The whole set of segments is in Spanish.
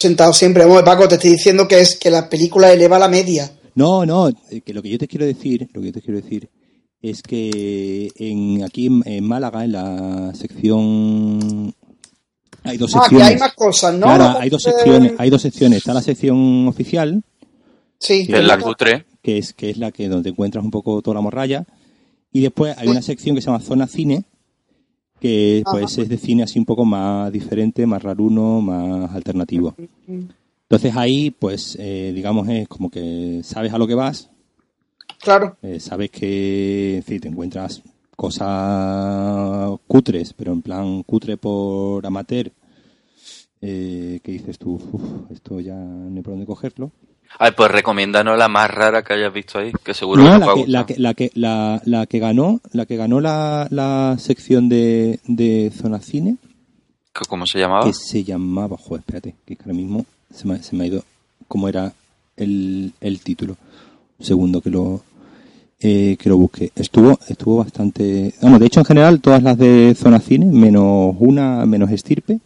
sentado siempre. Vamos, Paco, te estoy diciendo que es que la película eleva la media. No, no, eh, que lo que yo te quiero decir, lo que yo te quiero decir es que en, aquí en, Málaga, en la sección hay dos ah, secciones. que hay más cosas, ¿no? Claro, hay dos secciones, hay dos secciones. Está la sección oficial. Sí. Que es la cutre. Que es, que es la que donde encuentras un poco toda la morralla. Y después hay una sección que se llama Zona Cine, que pues es de cine así un poco más diferente, más raruno, más alternativo. Entonces ahí, pues, eh, digamos, es como que sabes a lo que vas. Claro. Eh, sabes que, en fin, te encuentras cosas cutres, pero en plan cutre por amateur, eh, que dices tú, esto ya no hay por dónde cogerlo. Ay, pues recomiéndanos la más rara que hayas visto ahí, que seguro no, que la, que, la, que, la, que, la, la, que ganó, la que ganó la, la sección de, de Zona Cine. ¿Cómo se llamaba? Que se llamaba, joder, espérate, que ahora mismo se me, se me ha ido cómo era el, el título. Un segundo que lo eh, que lo busque. Estuvo estuvo bastante, vamos, de hecho en general todas las de Zona Cine menos una menos Estirpe,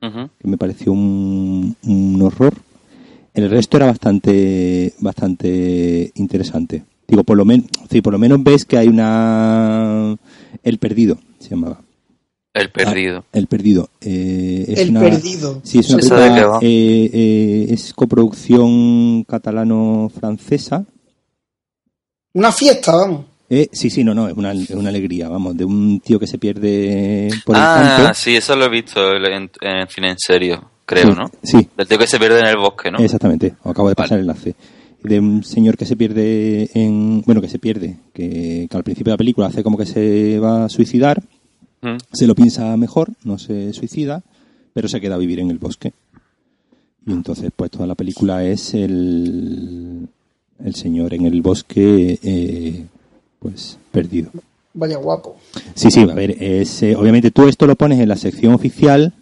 que me pareció un, un horror el resto era bastante, bastante interesante. Digo, por lo menos, sí, por lo menos ves que hay una, el perdido se llamaba. El perdido. Ah, el perdido. Eh, es el una, perdido. Sí, es una película, eh, eh, es coproducción catalano-francesa. Una fiesta, vamos. Eh, sí, sí, no, no, es una, es una alegría, vamos, de un tío que se pierde por el ah, campo. sí, eso lo he visto en, en cine en serio creo, Sí, ¿no? sí. Del tío que se pierde en el bosque, ¿no? Exactamente, acabo de pasar el enlace. De un señor que se pierde en. Bueno, que se pierde, que, que al principio de la película hace como que se va a suicidar, Mm. se lo piensa mejor, no se suicida, pero se queda a vivir en el bosque. Y entonces, pues toda la película es el, el señor en el bosque, eh, pues perdido. Vaya guapo. Sí, sí, a ver, es, eh, obviamente tú esto lo pones en la sección oficial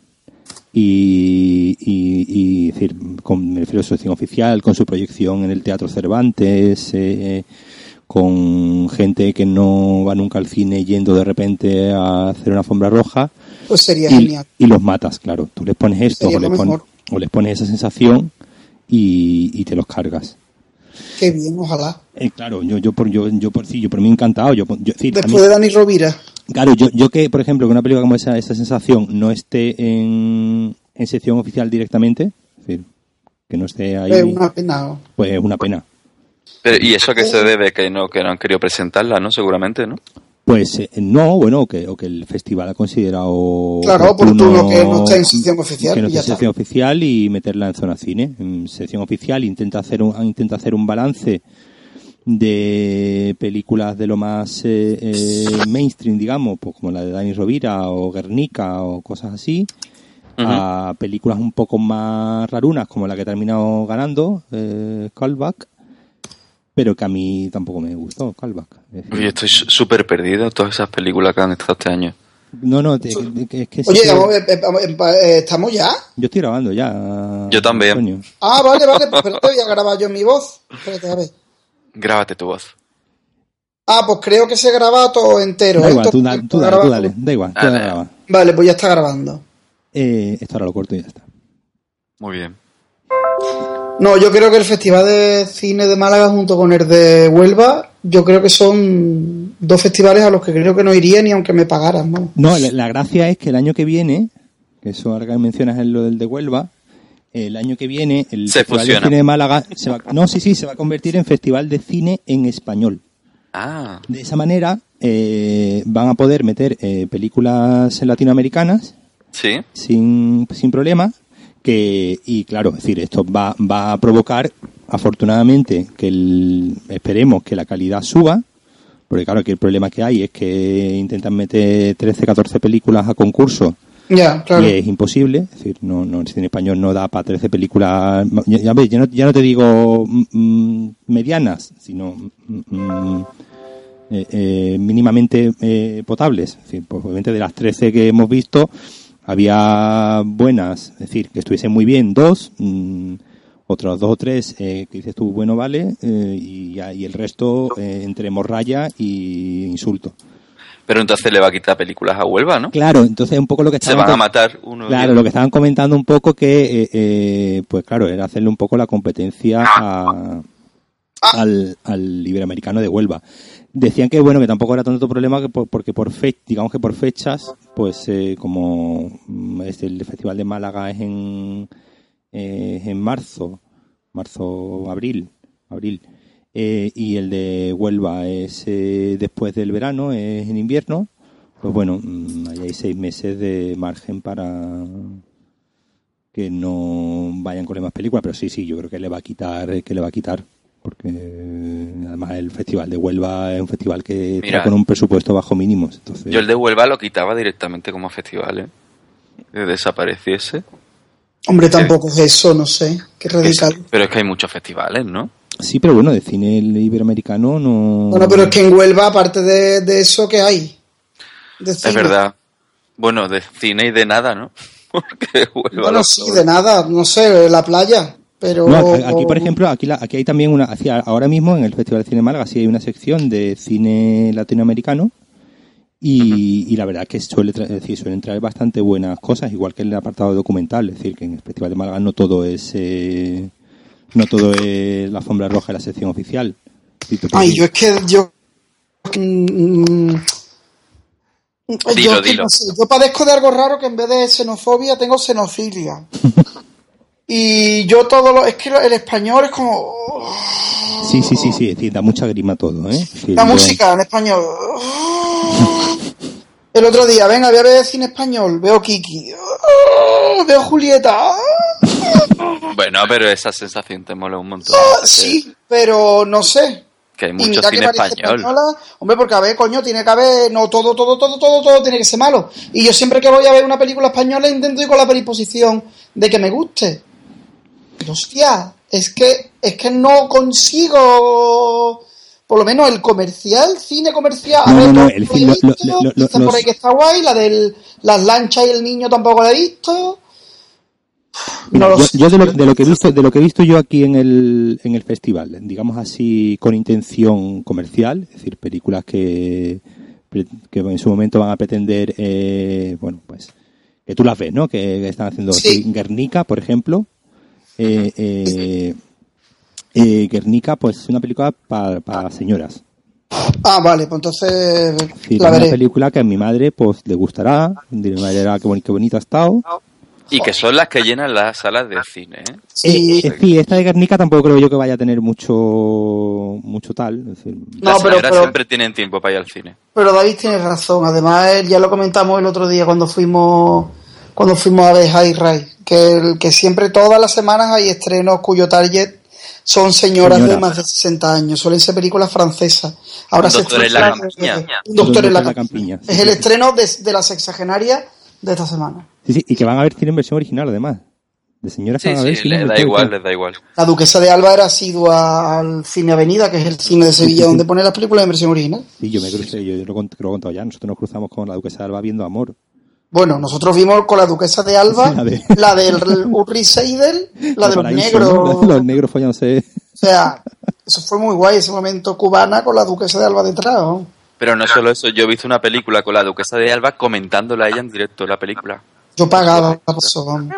y, y, y es decir, con, me refiero a su oficial, con su proyección en el Teatro Cervantes, eh, con gente que no va nunca al cine yendo de repente a hacer una alfombra roja. Pues sería y, genial. y los matas, claro. Tú les pones esto o, les pon- o les pones esa sensación y, y te los cargas. Qué bien, ojalá. Eh, claro, yo, yo por yo, yo por sí, yo por mí encantado. Yo, yo, decir, a mí- Después de Dani Rovira. Claro, yo, yo que, por ejemplo, que una película como esa, esa sensación no esté en, en sección oficial directamente, es decir, que no esté ahí, Es una pena. pues es una pena. Pero, ¿Y eso a qué se debe? Que no, que no han querido presentarla, ¿no? Seguramente, ¿no? Pues eh, no, bueno, o que, o que el festival ha considerado Claro, oportuno que no esté en sección oficial que no esté en sección oficial y meterla en zona cine. En sección oficial intenta hacer un, intenta hacer un balance de películas de lo más eh, eh, mainstream, digamos, pues como la de Dani Rovira o Guernica o cosas así, a películas un poco más rarunas como la que ha terminado ganando, eh, Callback, pero que a mí tampoco me gustó, Callback. Oye, estoy súper perdido todas esas películas que han estado este año. No, no, te- es que sí Oye, eh, eh, ¿estamos ya? yo estoy grabando ya. Yo también. Antonio. Ah, vale, vale, pues espérate, voy a grabar yo mi voz. Espérate, a ver. Grábate tu voz. Ah, pues creo que se graba todo entero. Da ¿eh? igual, tú, da- dale, tú dale, da igual, tú Dale. graba. Vale, pues ya está grabando. Eh, esto ahora lo corto y ya está. Muy bien. No, yo creo que el Festival de Cine de Málaga junto con el de Huelva, yo creo que son dos festivales a los que creo que no iría ni aunque me pagaran, ¿no? No, la, la gracia es que el año que viene, que eso ahora que mencionas es lo del de Huelva, el año que viene el Se Festival fusiona. de Cine de Málaga se va, no, sí, sí, se va a convertir en Festival de Cine en Español. Ah, De esa manera eh, van a poder meter eh, películas latinoamericanas sí. sin, sin problema. Que, y claro, es decir, esto va, va a provocar, afortunadamente, que el, esperemos que la calidad suba, porque claro, que el problema que hay es que intentan meter 13, 14 películas a concurso Ya, claro. y es imposible, es decir, no, no, el cine español no da para 13 películas, ya, ya ves, ya no, ya no te digo mm, mm, medianas, sino mm, mm, eh, eh, mínimamente eh, potables. Es decir, pues obviamente de las 13 que hemos visto, había buenas, es decir, que estuviesen muy bien, dos, mm, dos o tres eh, que dices tú, bueno, vale, eh, y, y el resto eh, entre morralla y insulto. Pero entonces le va a quitar películas a Huelva, ¿no? Claro, entonces un poco lo que Se estaban van a matar uno Claro, lo que estaban comentando un poco que, eh, eh, pues claro, era hacerle un poco la competencia a- al, al iberoamericano de Huelva. Decían que bueno, que tampoco era tanto problema que por- porque por fe, digamos que por fechas, pues eh, como mm, es el festival de Málaga es en, eh, es en marzo, marzo, abril, abril, eh, y el de Huelva es eh, después del verano, es en invierno, pues bueno, mm, ahí hay seis meses de margen para que no vayan con las más películas, pero sí, sí, yo creo que le va a quitar, que le va a quitar, porque eh, además el festival de Huelva es un festival que está con un presupuesto bajo mínimos, entonces Yo el de Huelva lo quitaba directamente como festival, ¿eh? Que desapareciese. Hombre, tampoco es eso, no sé. Qué radical. Pero es que hay muchos festivales, ¿no? Sí, pero bueno, de cine el iberoamericano no. Bueno, pero es que en Huelva, aparte de, de eso, ¿qué hay? De Es verdad. Bueno, de cine y de nada, ¿no? Porque Huelva Bueno, sí, de nada, no sé, la playa. Pero. No, aquí, por ejemplo, aquí, la- aquí hay también una, ahora mismo en el Festival de Cine de Málaga sí hay una sección de cine latinoamericano y, y la verdad que suele, tra- es decir, suelen traer bastante buenas cosas, igual que en el apartado documental, es decir, que en el Festival de Málaga no todo es eh, no todo es la alfombra roja y la sección oficial. Ay, yo es que yo. mm, yo, Dilo, es que dilo. no sé, yo padezco de algo raro que en vez de xenofobia tengo xenofilia. y yo todo lo. Es que el español es como. Sí, sí, sí, sí, es decir, da mucha grima todo, ¿eh? La yo- música en español. El otro día, venga, voy a ver cine español. Veo Kiki. Veo Julieta. Bueno, pero esa sensación te mola un montón. Ah, Sí, pero no sé. Que hay mucho cine español. española. Hombre, porque a ver, coño, tiene que haber, no todo, todo, todo, todo, todo tiene que ser malo. Y yo siempre que voy a ver una película española intento ir con la predisposición de que me guste. Pero hostia, es que, es que no consigo, por lo menos el comercial, cine comercial. A No, ver, no, no, todo el lo cine- lo- visto, lo- lo- lo- dicen por ahí que está guay, la de las lanchas y el niño tampoco la he visto. Mira, No lo yo, de, lo, de lo que he visto de lo que he visto yo aquí en el, en el festival digamos así con intención comercial es decir películas que que en su momento van a pretender eh, bueno pues que tú las ves no que, están haciendo Sí. Guernica por ejemplo eh, eh, eh, Guernica pues es una película para señoras. Ah, vale, pues entonces la es una película que a mi madre pues le gustará. Mi madre qué bonito, qué bonito ha estado Y que son las que llenan las salas de cine, ¿eh? Sí, sí, esta de Guernica tampoco creo yo que vaya a tener mucho mucho tal. es decir, No, las pero- siempre tienen tiempo para ir al cine. Pero David tiene razón. Además, ya lo comentamos el otro día cuando fuimos cuando fuimos a ver High Rise, que, el- que siempre todas las semanas hay estrenos cuyo target son señoras de más de 60 años. Suelen ser películas francesas. Ahora Un se doctor en la estrena- campiña. Un doctor en la Un doctor en la campiña. campiña, Es el estreno de, de la sexagenaria de esta semana. Sí, sí, y que van a ver cine en versión original además. De señoras que Sí, van a ver sí, les da igual, les da igual. La duquesa de Alba era asidua al cine Avenida, que es el cine de Sevilla donde pone las películas en versión original. Sí, yo me crucé, yo, yo lo, cont- lo he contado ya. Nosotros nos cruzamos con la Duquesa de Alba viendo Amor. Bueno, nosotros vimos con la duquesa de Alba, Sí, la de- la del Urri Seidel, la de los Paraíso, negros. ¿no? Los negros follándose. O sea, eso fue muy guay, ese momento cubana con la duquesa de Alba detrás. ¿no? Pero no solo eso, yo he visto una película con la duquesa de Alba comentándola a ella en directo, la película. Yo pagaba por eso, vamos.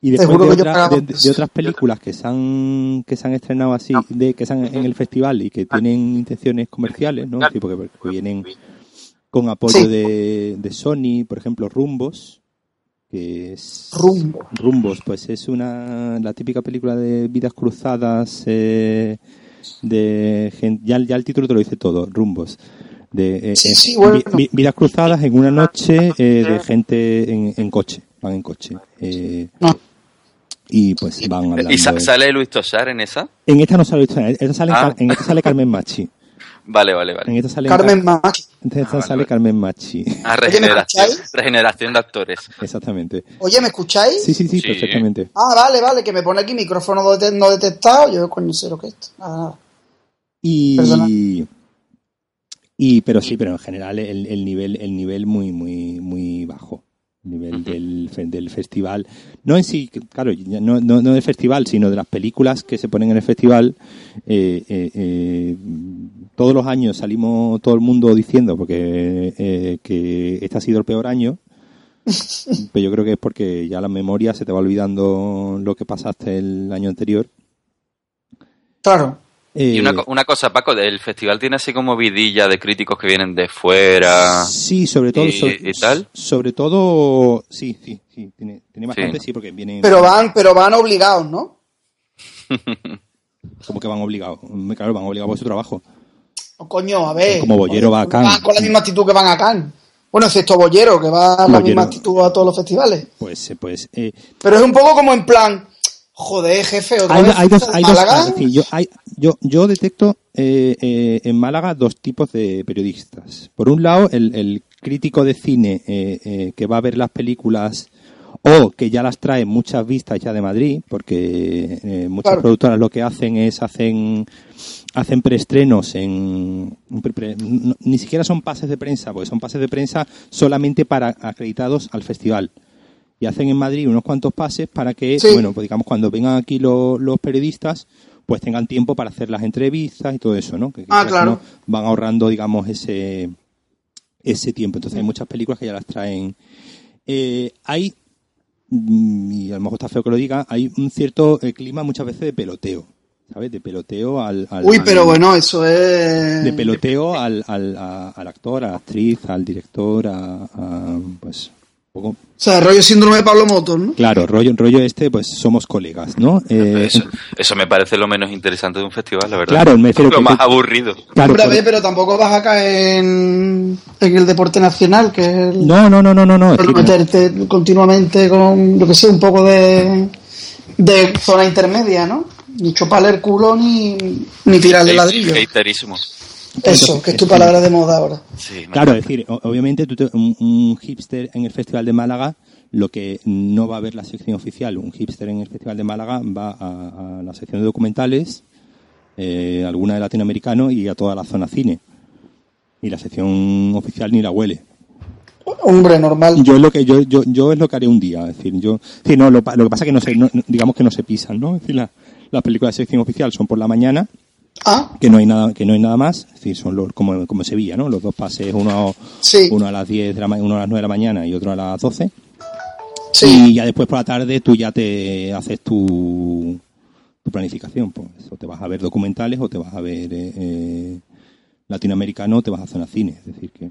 Y después de, otra- otras películas que se han que se han estrenado así, de que están en el festival y que tienen intenciones comerciales, ¿no? Sí, porque, porque vienen con apoyo Sí. de, de Sony, por ejemplo, Rumbos, que es Rumbo. Rumbos, pues es una la típica película de vidas cruzadas eh, de ya el título te lo dice todo, Rumbos. De, eh, Sí, eh, sí, bueno. vi- vi- vidas cruzadas en una noche eh, de gente en, en coche, van en coche. Eh, No. y pues van hablando. ¿Y sale Luis Tosar en esa? En esta no sale, en esta sale, Ah. en esta sale Carmen Machi. Vale, vale, vale. En esta sale, Carmen Machi. en esta Ah, vale, sale vale. Carmen Machi. Ah, Oye, ¿me regeneración, regeneración de actores. Exactamente. Oye, ¿me escucháis? Sí, sí, sí, Sí. perfectamente. Ah, vale, vale, que me pone aquí micrófono no det- no detectado. Yo, coño, sé lo que es esto. Nada, nada. Perdona. Y, pero sí, pero en general el, el nivel el nivel muy muy muy bajo. El nivel del, del festival. No en sí, claro, no, no del festival, sino de las películas que se ponen en el festival. eh, eh, eh, todos los años salimos todo el mundo diciendo porque eh, que este ha sido el peor año. Pero yo creo que es porque ya la memoria se te va olvidando lo que pasaste el año anterior. Claro. Y una, una cosa, Paco, el festival tiene así como vidilla de críticos que vienen de fuera. Sí, sobre todo. ¿Y- sobre, y tal? Sobre todo, sí, sí, sí. Tiene, tiene bastante, Sí. sí, porque vienen. Pero van, pero van obligados, ¿no? Como que van obligados. Claro, van obligados por su trabajo. O coño, a ver. Como Bollero va a Cannes. Van con la misma actitud que van a Cannes. Bueno, excepto Bollero, que va a la misma actitud a todos los festivales. Pues, eh, pues. eh, Pero es un poco como en plan, joder, jefe, otra hay, vez hay dos. Hay dos Málaga. es decir, yo, hay, yo, yo detecto eh, eh, en Málaga dos tipos de periodistas. Por un lado, el, el crítico de cine eh, eh, que va a ver las películas o que ya las trae muchas vistas ya de Madrid, porque eh, muchas Claro. productoras lo que hacen es hacen hacen preestrenos en pre- pre- no- ni siquiera son pases de prensa, porque son pases de prensa solamente para acreditados al festival. Y hacen en Madrid unos cuantos pases para que, Sí. bueno, pues digamos cuando vengan aquí lo- los periodistas, pues tengan tiempo para hacer las entrevistas y todo eso, ¿no? Que, Ah, claro. no, van ahorrando, digamos, ese ese tiempo. Entonces hay muchas películas que ya las traen. Eh, hay mm, y a lo mejor está feo que lo diga, hay un cierto eh, clima muchas veces de peloteo, ¿sabes? De peloteo al... al- Uy, al- pero bueno, eso es... De peloteo al, al, a- al actor, a la actriz, al director, a... a, pues... poco... O sea, rollo síndrome de Pablo Motos, ¿no? Claro, rollo, rollo este, pues somos colegas, ¿no? Eh, Eso, eso me parece lo menos interesante de un festival, la verdad. Claro, me lo que- más aburrido. claro, Hombre, a por- ver, pero tampoco vas a caer en, en el deporte nacional, que es el... No, no, no, no, no, no. es meterte continuamente con, yo que sé, un poco de, de zona intermedia, ¿no? Ni chuparle el culo ni, ni tirarle ladrillo. Haterismo. Eso, que es tu palabra de moda ahora. Sí, Claro, es decir, obviamente tú te- un, un hipster en el Festival de Málaga, lo que no va a ver la sección oficial, un hipster en el Festival de Málaga va a, a la sección de documentales, eh, alguna de latinoamericano y a toda la zona cine. Y la sección oficial ni la huele. Hombre, normal. Yo es lo que yo, yo, yo es lo que haré un día, es decir, yo, sí, no, lo, pa- lo que pasa es que no se, no- digamos que no se pisan, ¿no? Es decir, la- las películas de sección oficial son por la mañana, Ah, que no hay nada, que no hay nada más, es decir, son los, como, como en Sevilla, ¿no? Los dos pases, uno, a- sí, uno a las 10 de la uno a las 9 de la mañana y otro a las 12. sí. Y ya después por la tarde tú ya te haces tu, tu planificación. Pues, o te vas a ver documentales o te vas a ver eh, eh, latinoamericano o te vas a zona cine. Es decir que...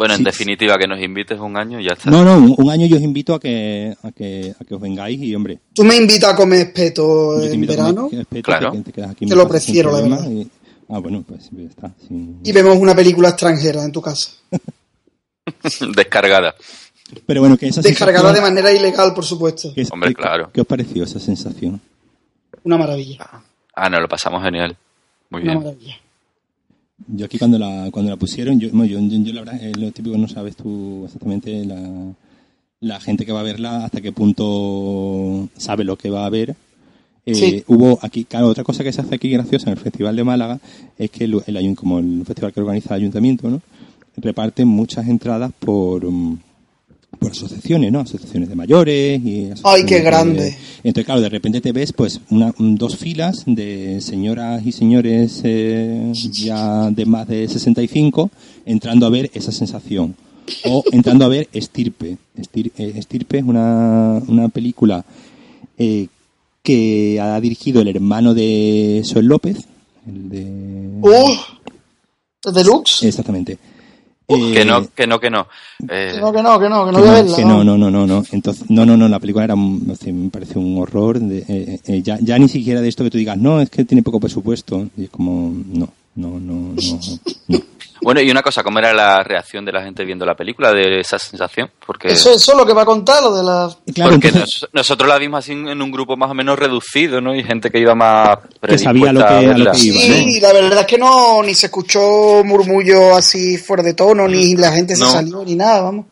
Bueno, en Sí. definitiva, que nos invites un año y ya está. No, no, un, un año yo os invito a que, a que, a que os vengáis y, hombre, Tú me invitas a comer espeto yo te en verano a Claro. que te quedas aquí en Te mi lo prefiero, la verdad. y- ah, bueno, pues ya está. sí. y vemos una película extranjera en tu casa. Descargada. Pero bueno, que esa Descargada de manera ilegal, por supuesto. que Hombre, que- claro. ¿Qué os pareció esa sensación? Una maravilla. Ah, no, lo pasamos genial. Muy Una bien. maravilla. Yo aquí cuando la, cuando la pusieron, yo, bueno, yo, yo- yo la verdad, eh, lo típico no sabes tú exactamente la, la gente que va a verla, hasta qué punto sabe lo que va a ver. Eh, Sí. Hubo aquí, claro, otra cosa que se hace aquí graciosa en el Festival de Málaga es que el, el como el festival que organiza el ayuntamiento, ¿no? reparten muchas entradas por, mm, por asociaciones, ¿no? Asociaciones de mayores y ¡Ay, qué de- grande! entonces, claro, de repente te ves pues una, un- dos filas de señoras y señores eh, ya de más de 65 entrando a ver esa sensación. O entrando a ver Estirpe. Estir- eh, Estirpe es una, una película eh, que ha dirigido el hermano de Sol López. El de... ¡Uh! ¿Deluxe? Exactamente. Que Eh, no, que no, que no. Eh, Que no, que no, que no, que no que voy a no, verla. que no, no, no, no, no. Entonces, no, no, no, la película era, un- no sé, me parece un horror. de- eh, eh, ya, ya ni siquiera de esto que tú digas, no, es que tiene poco presupuesto. Y es como, no, no, no, no, no. Bueno, y una cosa, ¿cómo era la reacción de la gente viendo la película de esa sensación? Porque, Eso, eso es lo que va a contar, lo de la... Claro, porque entonces, nos- nosotros la vimos así en un grupo más o menos reducido, ¿no? Y gente que iba más Que sabía lo que- a lo que iba. Sí, la verdad es que no, ni se escuchó murmullo así fuera de tono, ni la gente se No. salió, ni nada, vamos.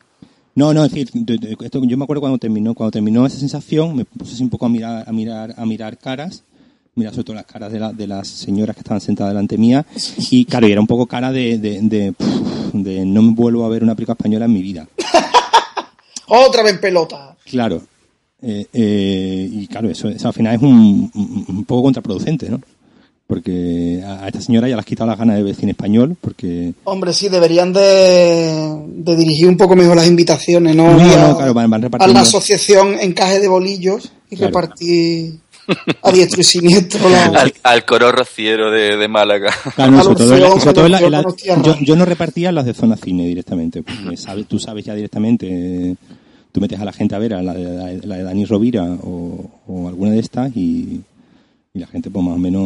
No, no, es decir, de- de- esto, yo me acuerdo cuando terminó, cuando terminó esa sensación, me puse así un poco a mirar, a mirar, a mirar caras, mirar sobre todo las caras de, la- de las señoras que estaban sentadas delante mía, y claro, y era un poco cara de, de, de, pff, de no me vuelvo a ver una película española en mi vida. Otra vez pelota. Claro. Eh, eh, y claro, eso, eso al final es un, un- un poco contraproducente, ¿no? Porque a, esta señora ya le has quitado las ganas de ver cine español, porque... Hombre, sí, deberían de, de dirigir un poco mejor las invitaciones, ¿no? No, no, a, claro, van- van a la asociación Encaje de Bolillos y Claro. repartir a diestro y siniestro la... Al, al coro rociero de, de Málaga. Claro, no, sobre todo, en la- Alusión, sobre todo en la- en la- alusión, hostia, yo, no repartía las de zona cine directamente. porque sabes, tú sabes ya directamente, tú metes a la gente a ver a la de, la de- la de Dani Rovira o, o alguna de estas y, y la gente pues más o menos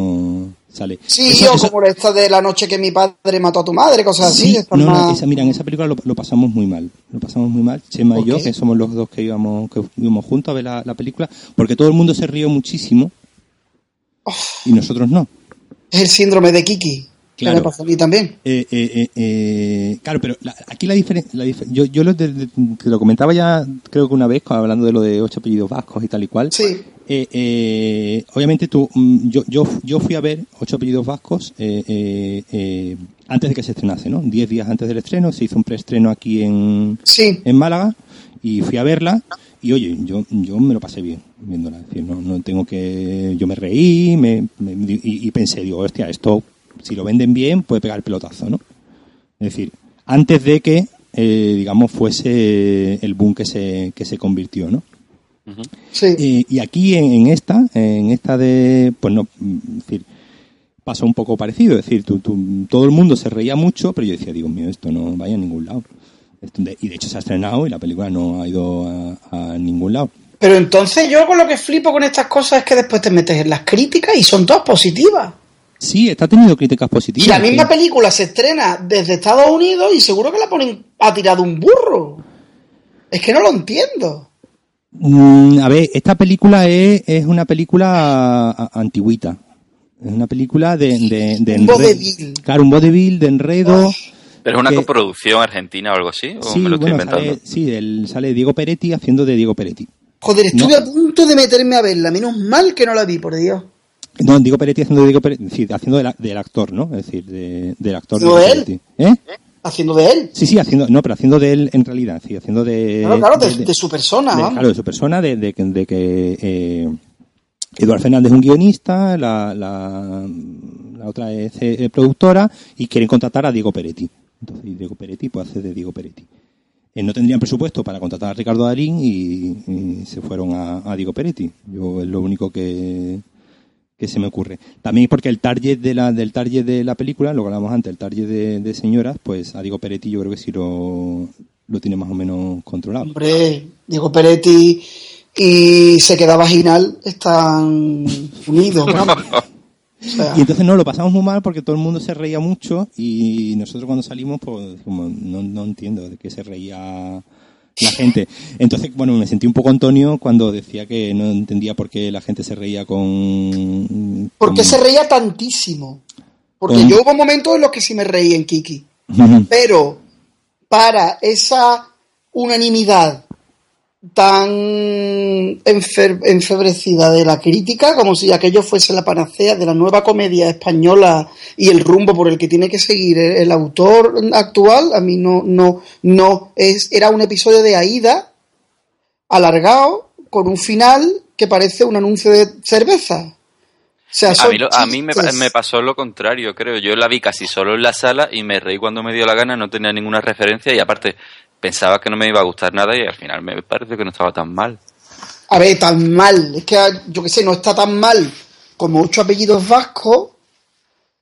sale. Sí, Eso- o eso- como esta de la noche que mi padre mató a tu madre, cosas así. Sí, no, no, esa- mira, en esa película lo, lo pasamos muy mal. Lo pasamos muy mal, Chema y yo, que somos los dos que íbamos, que íbamos juntos a ver la, la película, porque todo el mundo se rió muchísimo y nosotros no. Es el síndrome de Kiki. Claro. Que me pasó a mí también. Eh, eh, eh, claro, pero la- aquí la diferencia, yo, yo lo, de- de- te lo comentaba ya, creo que una vez, hablando de lo de ocho apellidos vascos y tal y cual. Sí. Eh, eh, obviamente tú, mm, yo, yo, yo fui a ver ocho apellidos vascos eh, eh, eh, antes de que se estrenase, ¿no? Diez días antes del estreno, se hizo un preestreno aquí en, Sí. en Málaga y fui a verla y oye, yo, yo me lo pasé bien viéndola. Es decir, no, no tengo que, yo me reí me, me- y, y pensé, digo, hostia, esto si lo venden bien puede pegar el pelotazo, ¿no? Es decir, antes de que, eh, digamos, fuese el boom que se, que se convirtió, ¿no? Sí. Y aquí en, en esta, en esta de, pues no, es decir, pasó un poco parecido, es decir, tú- tú- todo el mundo se reía mucho, pero yo decía, Dios mío, esto no vaya a ningún lado. Esto de- y de hecho se ha estrenado y la película no ha ido a, a ningún lado. Pero entonces yo con lo que flipo con estas cosas es que después te metes en las críticas y son todas positivas. Sí, está teniendo críticas positivas. Y la misma sí. película se estrena desde Estados Unidos y seguro que la ponen a tirar de un burro. Es que no lo entiendo. Mm, a ver, esta película es, es una película a- antigüita. Es una película de, de, de Un enredo. vodevil. Claro, un vodevil de enredo. ¿Pero es una que- coproducción argentina o algo así? ¿O Sí, me lo estoy bueno, inventando? sale, sí, el- sale Diego Peretti haciendo de Diego Peretti. Joder, estuve No. a punto de meterme a verla. Menos mal que no la vi, por Dios. No, Diego Peretti haciendo de Diego Peretti, sí, haciendo de la- del actor, ¿no? Es decir, de- del actor ¿No Diego de él? Peretti. ¿Eh? Haciendo de él. Sí, sí, haciendo, no, pero haciendo de él en realidad, sí, haciendo de... Claro, claro, de, de su persona. de- claro, de su persona, de, de que- de que eh, Eduardo Fernández es un guionista, la, la, la otra es eh, productora y quieren contratar a Diego Peretti. Entonces, y Diego Peretti pues hace de Diego Peretti. Eh, no tendrían presupuesto para contratar a Ricardo Darín y, y se fueron a, a Diego Peretti. Yo es lo único que, que se me ocurre. También porque el target de la, del target de la película, lo que hablamos antes, el target de, de señoras, pues a Diego Peretti yo creo que sí lo, lo tiene más o menos controlado. Hombre, Diego Peretti y se queda vaginal están unidos. vamos. O sea, Y entonces no, lo pasamos muy mal porque todo el mundo se reía mucho y nosotros cuando salimos, pues como no, no entiendo de qué se reía la gente. Entonces, bueno, me sentí un poco Antonio cuando decía que no entendía por qué la gente se reía con... ¿Por qué con- se reía tantísimo? Porque Con- yo hubo momentos en los que sí me reí en Kiki. Pero para esa unanimidad tan enfebrecida de la crítica, como si aquello fuese la panacea de la nueva comedia española y el rumbo por el que tiene que seguir el, autor actual, a mí no, no, no, es, era un episodio de Aida alargado con un final que parece un anuncio de cerveza. O sea, A mí, lo- a mí me, me pasó lo contrario, creo. Yo la vi casi solo en la sala y me reí cuando me dio la gana, no tenía ninguna referencia y aparte pensaba que no me iba a gustar nada y al final me parece que no estaba tan mal. A ver, tan mal. Es que yo qué sé, no está tan mal como ocho apellidos vascos,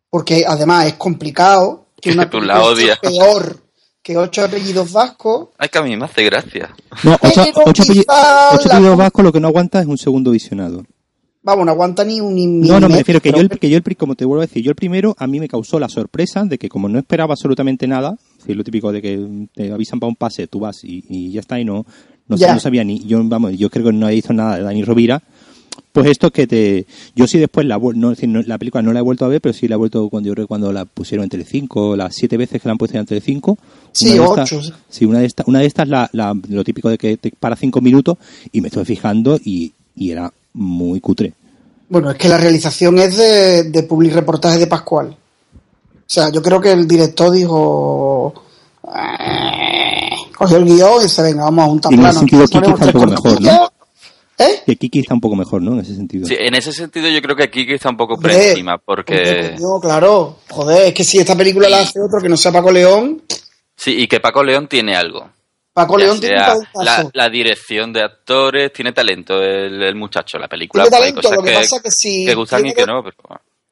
porque además es complicado. Que una Tú la odias. peor que ocho apellidos vascos. Ay, que a mí me hace gracia. No, ocho, ocho apelli- quizá ocho apellidos vascos lo que no aguanta es un segundo visionado. Vamos, no aguanta ni un ni No, no, me refiero que yo, el, que yo el, como te vuelvo a decir, yo el primero a mí me causó la sorpresa de que como no esperaba absolutamente nada, es decir, lo típico de que te avisan para un pase, tú vas y, y ya está y no, no, no sabía ni, yo vamos, yo creo que no he visto nada de Dani Rovira, pues esto que te, yo sí después la, no, la película no la he vuelto a ver, pero sí la he vuelto cuando yo creo cuando la pusieron en Telecinco, las siete veces que la han puesto en Telecinco. Sí, ocho, estas- sí. Sí, una de estas, una de estas la, la- lo típico de que te para cinco minutos y me estoy fijando y, y era muy cutre. Bueno, es que la realización es de, de public reportaje de Pascual. O sea, yo creo que el director dijo. "Eh", Cogió el guion y dice: Venga, vamos a juntar Y en ese sentido, Kiki está un poco mejor, cortinillas". ¿Eh? Que Kiki está un poco mejor, ¿no? En ese sentido. Sí, en ese sentido yo creo que Kiki está un poco por encima, porque... No, claro. Joder, es que si esta película la hace otro que no sea Paco León, Sí, y que Paco León tiene algo. Paco Ya León tiene un la, la dirección de actores, tiene talento el, el muchacho. La película Tiene pues, hay talento, cosas lo que pasa que si que gustan y que que- no, pero...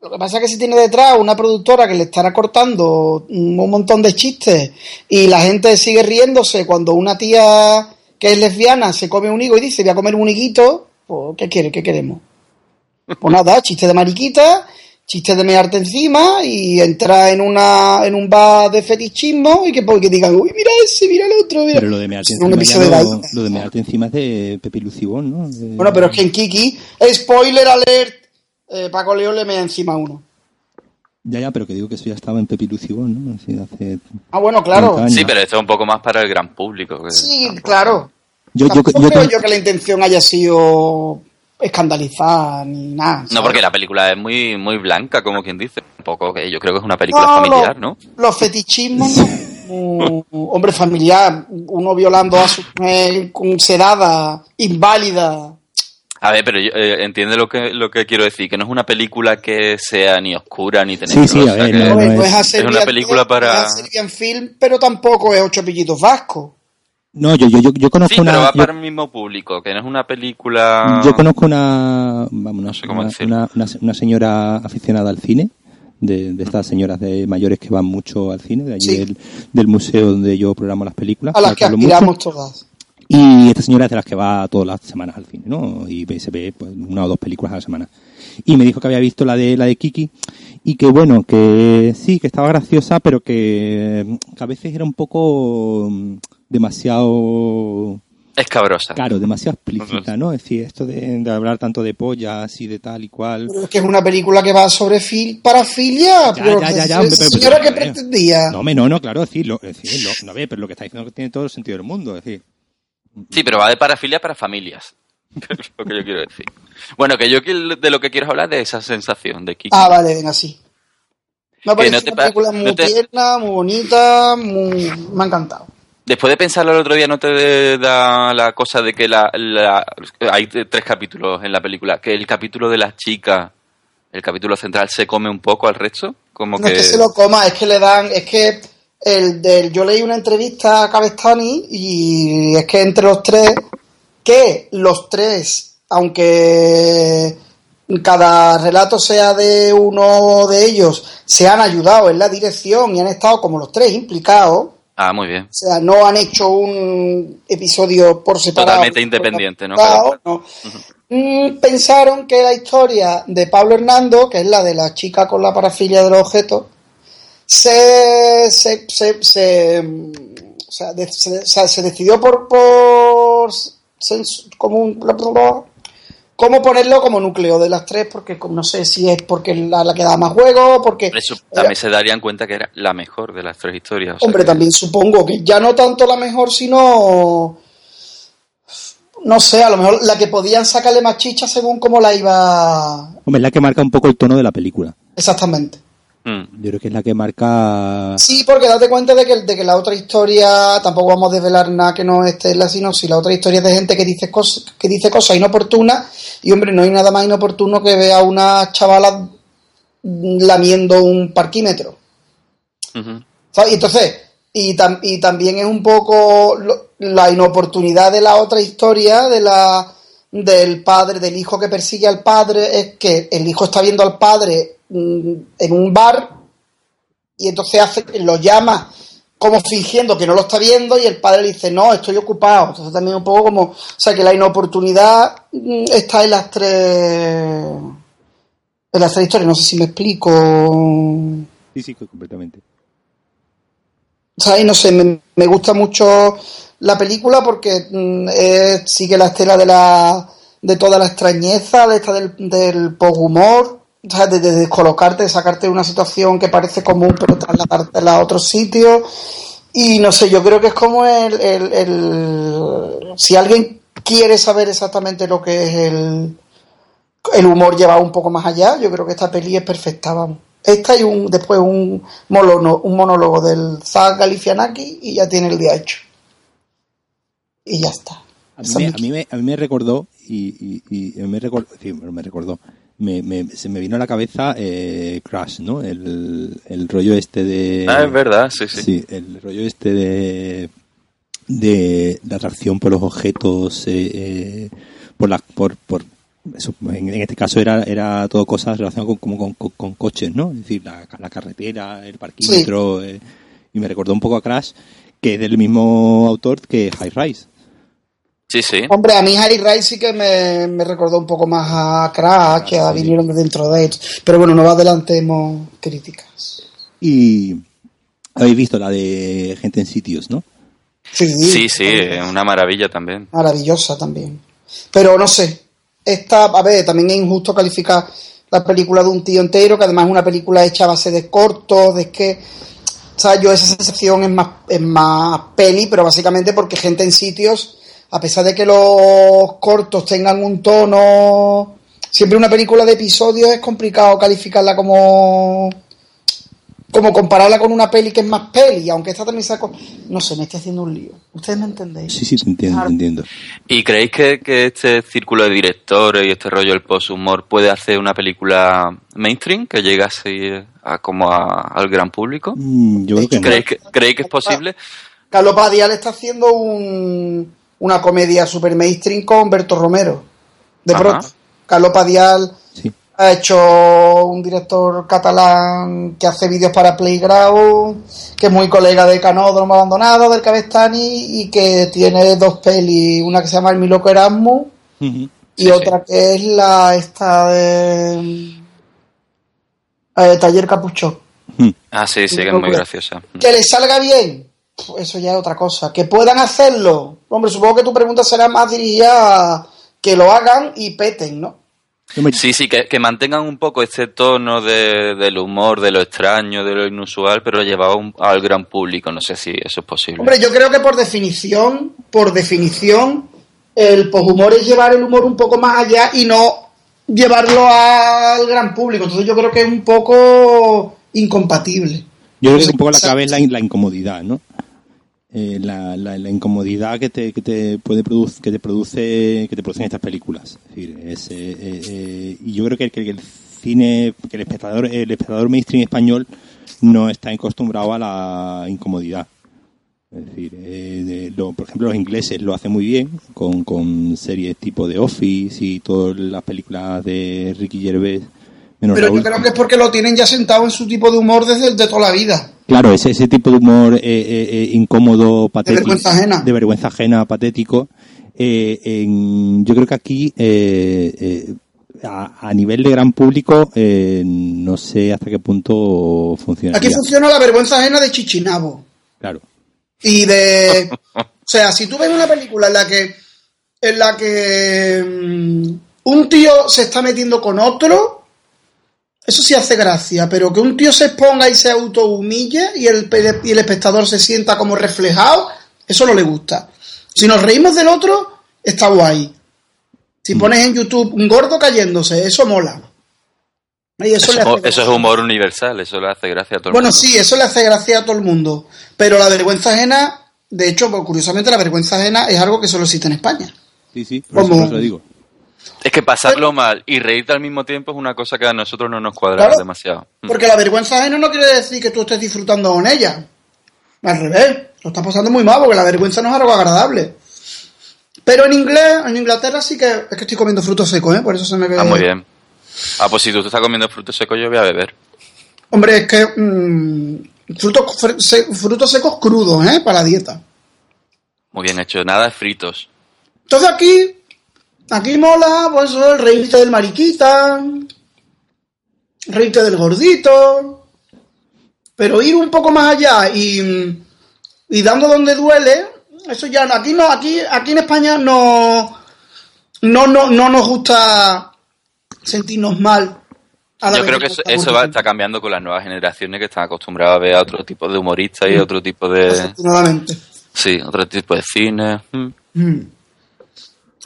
Lo que pasa es que si tiene detrás una productora que le estará cortando un montón de chistes y la gente sigue riéndose cuando una tía que es lesbiana se come un higo y dice voy a comer un higuito, pues ¿qué quiere? ¿Qué queremos? Pues nada, chiste de mariquita, chiste de mearte encima y entrar en una en un bar de fetichismo y que, pues, que digan, uy, mira ese, mira el otro, mira. Pero lo de mearte encima, de lo de mearte encima es de Pepe Lucibón, ¿no? De- Bueno, pero es que en Kiki, spoiler alert, eh, Paco León le mea encima a uno. Ya, ya, pero que digo que eso ya estaba en Pepe Lucibón, ¿no? Así, hace Ah, bueno, claro. 30 años. Sí, pero esto es un poco más para el gran público. que- Sí, claro. Yo, yo, Tampoco yo, creo yo- que la intención haya sido escandalizar ni nada. No, porque la película es muy muy blanca, como quien dice. Un poco que yo creo que es una película No, familiar, lo- ¿no? Los fetichismos, no. Uh, hombre familiar, uno violando a su mujer con sedada, inválida. A ver, pero yo, eh, entiende lo que lo que quiero decir, que no es una película que sea ni oscura ni Sí, tenebrosa. sí, a ver, no, no no es- es hacer es una bien- película para- es hacer bien film, pero tampoco es ocho pillitos vascos. no, yo, yo, yo, yo conozco Sí, pero una... va yo- para el mismo público, que no es una película... Yo conozco una, vamos, una, sé cómo una, una- una- una señora aficionada al cine, de, de estas señoras de mayores que van mucho al cine, de allí Sí. del, del museo donde yo programo las películas. A las la que mucho. aspiramos todas. Y esta señora es de las que va todas las semanas al cine, ¿no? Y ve- se ve pues, una o dos películas a la semana. Y me dijo que había visto la de la de Kiki y que bueno, que sí, que estaba graciosa, pero que, que a veces era un poco mm, demasiado Escabrosa. Claro, demasiado explícita, ¿no? Es decir, esto de, de hablar tanto de pollas y de tal y cual. Pero es que es una película que va sobre fil parafilia. Ya, pero ya, que ya, ya, esa hombre, pero- señora pero, ver. pretendía. No, me, no, no, claro, es decir, lo, es decir, lo- no ve, pero lo que está diciendo que tiene todo el sentido del mundo, es decir. Sí, pero va de parafilia para familias. es lo que yo quiero decir. Bueno, que yo de lo que quiero hablar de esa sensación de Kiki. Ah, vale, venga, sí. Me ha no una película muy no te- tierna, muy bonita, muy... me ha encantado. Después de pensarlo el otro día, ¿no te da la cosa de que la, la- hay tres capítulos en la película? Que el capítulo de las chicas, el capítulo central, se come un poco al resto. Como No que... es que se lo coma, es que le dan, es que el del, yo leí una entrevista a Cabestani y es que entre los tres, que los tres, aunque cada relato sea de uno de ellos, se han ayudado en la dirección y han estado como los tres implicados. Ah, muy bien. O sea, no han hecho un episodio por separado. Totalmente independiente, ¿no? Claro, no. Mm, Pensaron que la historia de Pablo Hernando, que es la de la chica con la parafilia de los objetos, se, se, se, se, o sea, de- se- o sea, se decidió por, por como un, cómo ponerlo como núcleo de las tres, porque como no sé si es porque la, la que da más juego, porque Eso también se darían cuenta que era la mejor de las tres historias. o sea Hombre, que- también supongo que ya no tanto la mejor, sino. No sé, a lo mejor la que podían sacarle más chicha según cómo la iba. Hombre, es la que marca un poco el tono de la película. Exactamente. Mm. Yo creo que es la que marca. Sí, porque date cuenta de que, de que la otra historia, tampoco vamos a desvelar nada que no esté en la sinopsis, la otra historia es de gente que dice cosas, que dice cosas inoportunas, y hombre, no hay nada más inoportuno que ver a una chavala lamiendo un parquímetro. ¿sabes? Y entonces, y, tam- y también es un poco lo- la inoportunidad de la otra historia, de la del padre, del hijo que persigue al padre, es que el hijo está viendo al padre mm, en un bar y entonces hace, lo llama como fingiendo que no lo está viendo y el padre le dice, no, estoy ocupado. Entonces también un poco como, o sea, que la inoportunidad mm, está en las tres, en las tres historias, no sé si me explico. Sí, sí, completamente. O sea, y no sé, me, me gusta mucho la película porque mm, eh, sigue la estela de la de toda la extrañeza, de esta del, del humor o sea, de, de, descolocarte, de sacarte de una situación que parece común pero trasladártela a otro sitio. Y no sé, yo creo que es como el, el, si alguien quiere saber exactamente lo que es el, el humor llevado un poco más allá, yo creo que esta peli es perfecta, vamos. Esta y un, después un, monono, un monólogo del Zag Galifianaki y ya tiene el día hecho. Y ya está. A mí, a mí, me, a mí me recordó, y, y, y me, recordó, sí, me recordó, me, me, se me vino a la cabeza eh, Crash, ¿no? El, el rollo este de... Ah, es verdad, sí, sí. Sí, el rollo este de... de la atracción por los objetos, eh, eh, por la... por, por eso, en, este caso era, era todo cosas relacionadas con, como con, con, coches, ¿no? Es decir, la, la carretera, el parquímetro, sí. eh, y me recordó un poco a Crash, que es del mismo autor que High Rise. Sí, sí. Hombre, a mí Harry Rise sí que me, me, recordó un poco más a Crash, que a vinieron de dentro de él. Pero bueno, no adelantemos críticas. Y habéis visto la de Gente en Sitios, ¿no? Sí, sí, sí una maravilla también. Maravillosa también. Pero no sé, esta, a ver, también es injusto calificar la película de un tío entero, que además es una película hecha a base de cortos, de que, o sea, yo esa sensación es más, es más peli, pero básicamente porque Gente en Sitios a pesar de que los cortos tengan un tono, siempre una película de episodios es complicado calificarla como como compararla con una peli que es más peli, aunque esta también sea... No sé, me estoy haciendo un lío. ¿Ustedes me entendéis? Sí, sí, te entiendo, te entiendo. ¿Y creéis que, que, este círculo de directores y este rollo del post-humor puede hacer una película mainstream que llegue así a, como a, al gran público? Mm, yo creo que ¿Creéis, que, ¿Creéis que es posible? Carlos Padial está haciendo un una comedia super mainstream con Berto Romero. De Ajá. pronto. Carlos Padial sí. ha hecho un director catalán que hace vídeos para Playground, que es muy colega de Canódromo Abandonado, del Cabestani, y que tiene dos pelis, una que se llama El Mi Loco Erasmus, uh -huh. y sí, otra sí. que es la esta de eh, Taller Capuchón. Ah, sí, sí, que es muy graciosa. Que le salga bien, eso ya es otra cosa. Que puedan hacerlo. Hombre, supongo que tu pregunta será más dirigida a que lo hagan y peten, ¿no? Sí, sí, que, que mantengan un poco este tono de, del humor, de lo extraño, de lo inusual, pero llevado un, al gran público. No sé si eso es posible. Hombre, yo creo que por definición, por definición, el poshumor es llevar el humor un poco más allá y no llevarlo al gran público. Entonces yo creo que es un poco incompatible. Yo creo que un poco la clave es la, la incomodidad, ¿no? Eh, la, la, la, incomodidad que te, que te puede produce, que te produce que te producen estas películas. Es es, eh, eh, y yo creo que, que, el cine que el espectador el espectador mainstream español no está acostumbrado a la incomodidad. Es decir eh, de, lo, por ejemplo los ingleses lo hacen muy bien con, con series tipo The Office y todas las películas de Ricky Gervais Menos pero Raúl. yo creo que es porque lo tienen ya sentado en su tipo de humor desde de toda la vida. Claro, ese, ese tipo de humor eh, eh, incómodo, patético. De vergüenza ajena. De vergüenza ajena, patético. Eh, en, yo creo que aquí, a, a, nivel de gran público, no sé hasta qué punto funciona. Aquí funciona la vergüenza ajena de Chichinabo. Claro. Y de. o sea, si tú ves una película en la que. En la que. Um, un tío se está metiendo con otro eso sí hace gracia, pero que un tío se exponga y se autohumille y el, y el espectador se sienta como reflejado, eso no le gusta. Si nos reímos del otro, está guay. Si pones en YouTube un gordo cayéndose, eso mola. Y eso, eso, eso, es humor universal, eso le hace gracia a todo el bueno, mundo. Bueno, sí, eso le hace gracia a todo el mundo. Pero la vergüenza ajena, de hecho, pues, curiosamente, la vergüenza ajena es algo que solo existe en España. Sí, sí, por Como, eso lo digo. Es que pasarlo mal y reírte al mismo tiempo es una cosa que a nosotros no nos cuadra claro, demasiado. Porque la vergüenza ajena no quiere decir que tú estés disfrutando con ella. Al revés, lo estás pasando muy mal porque la vergüenza no es algo agradable. Pero en inglés, en Inglaterra sí que es que estoy comiendo frutos secos, ¿eh? Por eso se me ve. Ah, muy bien. Ah, pues si tú te estás comiendo frutos secos, yo voy a beber. Hombre, es que mmm, Frutos, frutos secos crudos, ¿eh? Para la dieta. Muy bien hecho, nada fritos. Entonces aquí, aquí mola, pues el reírte del mariquita, reírte del gordito, pero ir un poco más allá y, y dando donde duele, eso ya no, aquí no, aquí, aquí en España no, no, no, no nos gusta sentirnos mal. a la Yo creo que eso, está eso va, está cambiando con las nuevas generaciones que están acostumbradas a ver a otro tipo de humoristas y a otro tipo de... Sí, otro tipo de cine. Mm. Mm.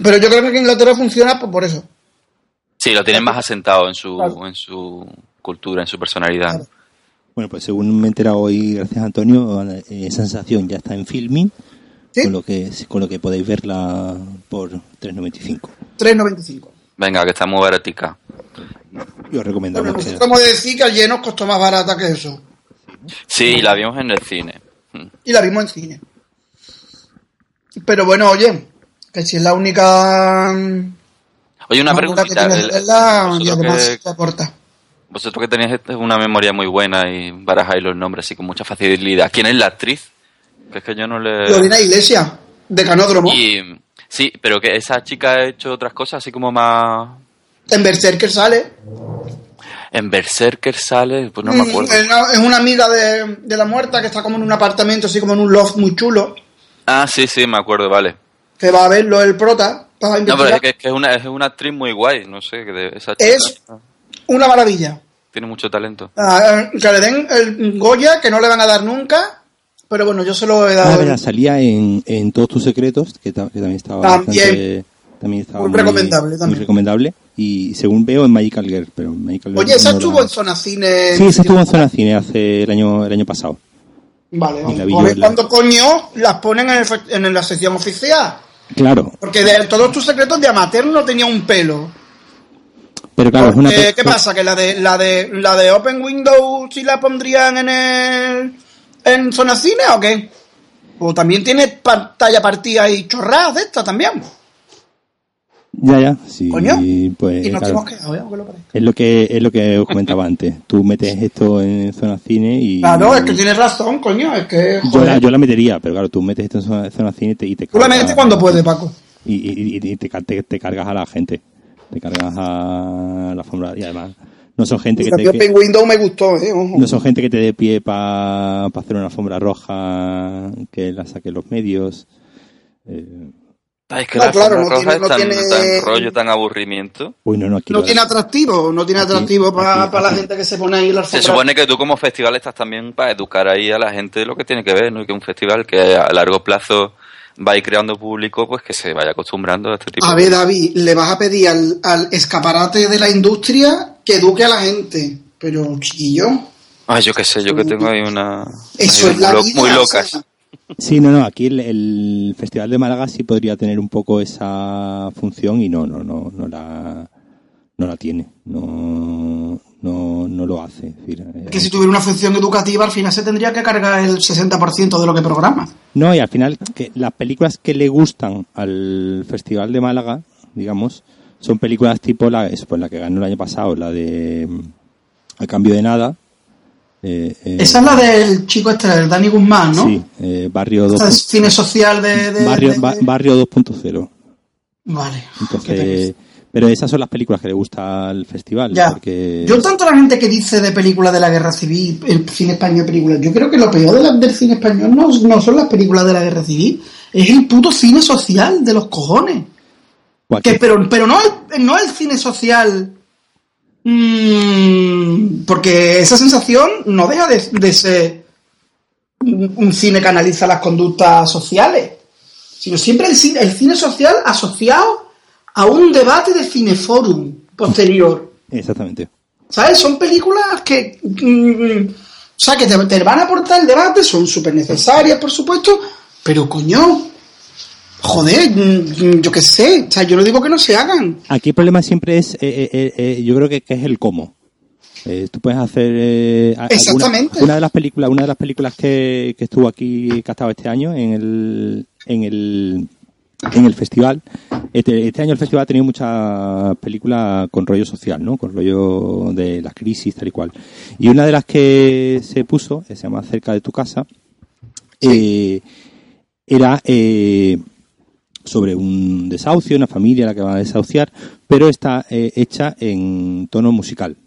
Pero yo creo que en Inglaterra funciona pues, por eso. Sí, lo tienen más asentado en su, Claro. en su cultura, en su personalidad. Claro. Bueno, pues según me he enterado hoy, gracias a Antonio, eh, Sensación ya está en filming, ¿Sí? con lo que con lo que podéis verla por 3.95. 3,95. Venga, que está muy baratica. Y os Bueno, recomendamos que... nosotros hemos de decir que el lleno costó más barata que eso. Sí, la vimos en el cine. Y la vimos en cine. Pero bueno, oye, que si es la única mm, Oye, una manera que tienes de verla, y además que, te aporta. vosotros que tenéis una memoria muy buena y barajáis los nombres así con mucha facilidad. ¿Quién es la actriz? Que es que yo no le... Lorena Iglesias, de Canódromo. Y, sí, pero que esa chica ha hecho otras cosas así como más... En Berserker sale. En Berserker sale, pues no me Mm, acuerdo. Es una, es una amiga de, de la muerta que está como en un apartamento, así como en un loft muy chulo. Ah, sí, sí, me acuerdo, vale. Que va a verlo el prota. Para No, pero es que, es que es, una, es una actriz muy guay, no sé, que de esa chica Es- Una maravilla. tiene mucho talento. Ah, que le den el Goya, que no le van a dar nunca. Pero bueno, yo se lo he dado. Ah, verdad, salía en, en Todos tus secretos, que, ta- que también estaba También. bastante- también estaba Muy recomendable muy también. recomendable. Y según veo en Magical Girl, pero Magical Girl Oye, esa no estuvo la- en zona cine. Sí, esa estuvo en Zona Cine hace el año, el año pasado. Vale, Y vale. la vi A yo ver en la- cuándo coño las ponen en, el en la sección oficial. Claro, Porque de todos tus secretos de amateur no tenía un pelo. pero claro, es una... ¿Qué pasa? ¿Que la de, la de la de Open Windows sí la pondrían en el en zona cine o qué? O también tiene pantalla partida y chorradas de estas también. Ya, ya, sí, Coño. pues y nos claro. hemos quedado, ¿eh? Aunque lo parezca. Es lo que es lo que os comentaba antes. Tú metes esto en zona cine y Claro, es que tienes razón, coño. Es que. yo la, yo la metería, pero claro, tú metes esto en zona, zona cine y te, y te Tú la cargas- metes cuando puedes, Paco. y, y- y- y te, ca- te- te cargas a la gente, te cargas a la alfombra y además no son gente que te que- Windows me gustó, ¿eh? Ojo. no son gente que te dé pie para hacer una alfombra roja que la saquen los medios. Eh, Es que No, la claro, no roja tiene- no es tan, tiene- tan rollo, tan aburrimiento. uy, no, no, aquí No lo- tiene atractivo, no tiene Aquí- atractivo para aquí- la aquí. gente que se pone ahí en la Se supone que tú como festival estás también para educar ahí a la gente de lo que tiene que ver, ¿no? Y que un festival que a largo plazo va a ir creando público, pues que se vaya acostumbrando a este tipo A ver, David, le vas a pedir al, al escaparate de la industria que eduque a la gente. Pero, chiquillo, Ay, yo qué sé, yo que tengo ahí una... eso ahí es la vida. Muy o locas. sea, Sí, no, no, aquí el, el Festival de Málaga sí podría tener un poco esa función y no, no, no, no la, no la tiene, no, no, no lo hace. Es decir, eh, que si tuviera una función educativa, al final se tendría que cargar el 60% de lo que programa. No, y al final que las películas que le gustan al Festival de Málaga, digamos, son películas tipo la, eso, pues la que ganó el año pasado, la de mm, A cambio de nada. Eh, eh, Esa es la del chico este, el Dani Guzmán, ¿no? Sí, eh, Barrio Esta 2. es cine social de... de- Barrio, de- ba- barrio 2.0. Vale. Entonces, pero esas son las películas que le gusta al festival. Ya. Porque... Yo tanto la gente que dice de películas de la guerra civil, el cine español películas, yo creo que lo peor de la- del cine español no, no son las películas de la guerra civil, es el puto cine social de los cojones. Que, pero, pero no, el, no el cine social. Mm, porque esa sensación no deja de, de ser un, cine que analiza las conductas sociales, sino siempre el cine, el cine social asociado a un debate de cineforum posterior. Exactamente. ¿Sabes? Son películas que. mm, o sea, que te, te van a aportar el debate, son súper necesarias, por supuesto, pero coño. Joder, mm, yo qué sé. O sea, yo no digo que no se hagan. Aquí el problema siempre es, eh, eh, eh, yo creo que, que es el cómo. Tú puedes hacer Exactamente. Alguna, una de las películas, una de las películas que, que estuvo aquí, que ha estado este año en el, en el en el festival. Este, este, año el festival ha tenido muchas películas con rollo social, ¿no? Con rollo de la crisis, tal y cual. Y una de las que se puso, se llama Cerca de tu casa, eh, era eh, sobre un desahucio, una familia la que va a desahuciar, pero está eh, hecha en tono musical.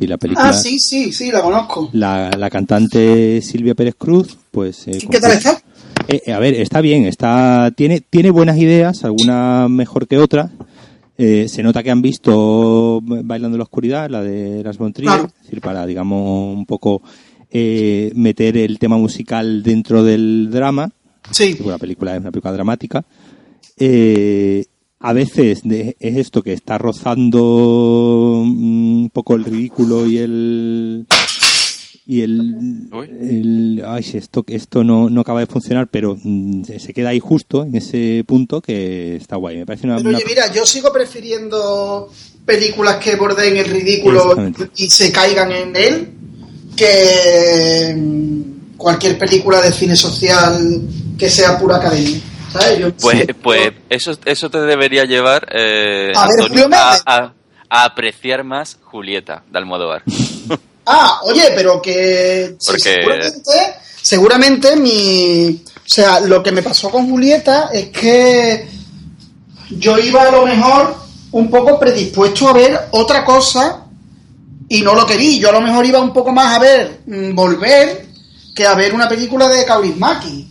Y la película, ah, sí, sí, sí, la conozco. La, la cantante Silvia Pérez Cruz, pues... Eh, ¿Qué tal está? Eh, a ver, está bien, está tiene tiene buenas ideas, algunas mejor que otras. se nota que han visto Bailando en la Oscuridad, la de Las von es decir, para, digamos, un poco meter el tema musical dentro del drama Sí. La película es una película dramática. Eh, a veces es esto que está rozando un poco el ridículo y el y el, ay, esto esto no, no acaba de funcionar pero mm, se queda ahí justo en ese punto que está guay me parece una, pero oye mira yo sigo prefiriendo películas que bordeen el ridículo y se caigan en él que mm, cualquier película de cine social que sea pura academia. pues, pues eso, eso te debería llevar eh, a, apreciar más Julieta de Almodóvar. ah, oye, pero que seguramente, seguramente mi... O sea, lo que me pasó con Julieta es que yo iba a lo mejor un poco predispuesto a ver otra cosa y no lo quería. Yo a lo mejor iba un poco más a ver mm, Volver que a ver una película de Kaurismäki.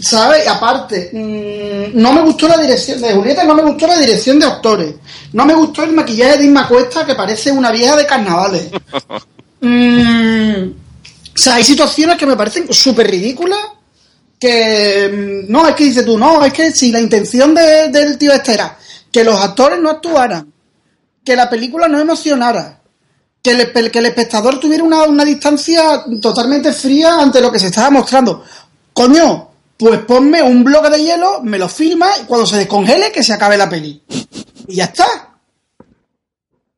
¿Sabes? Aparte, mm, no me gustó la dirección de Julieta, no me gustó la dirección de actores. No me gustó el maquillaje de Inma Cuesta, que parece una vieja de carnavales. Mm, o sea, hay situaciones que me parecen súper ridículas. Que mm, no, es que dices tú, no, es que si la intención del tío este era que los actores no actuaran, que la película no emocionara, que el, que el espectador tuviera una, una distancia totalmente fría ante lo que se estaba mostrando. Coño, pues ponme un bloque de hielo, me lo filma y cuando se descongele que se acabe la peli. Y ya está.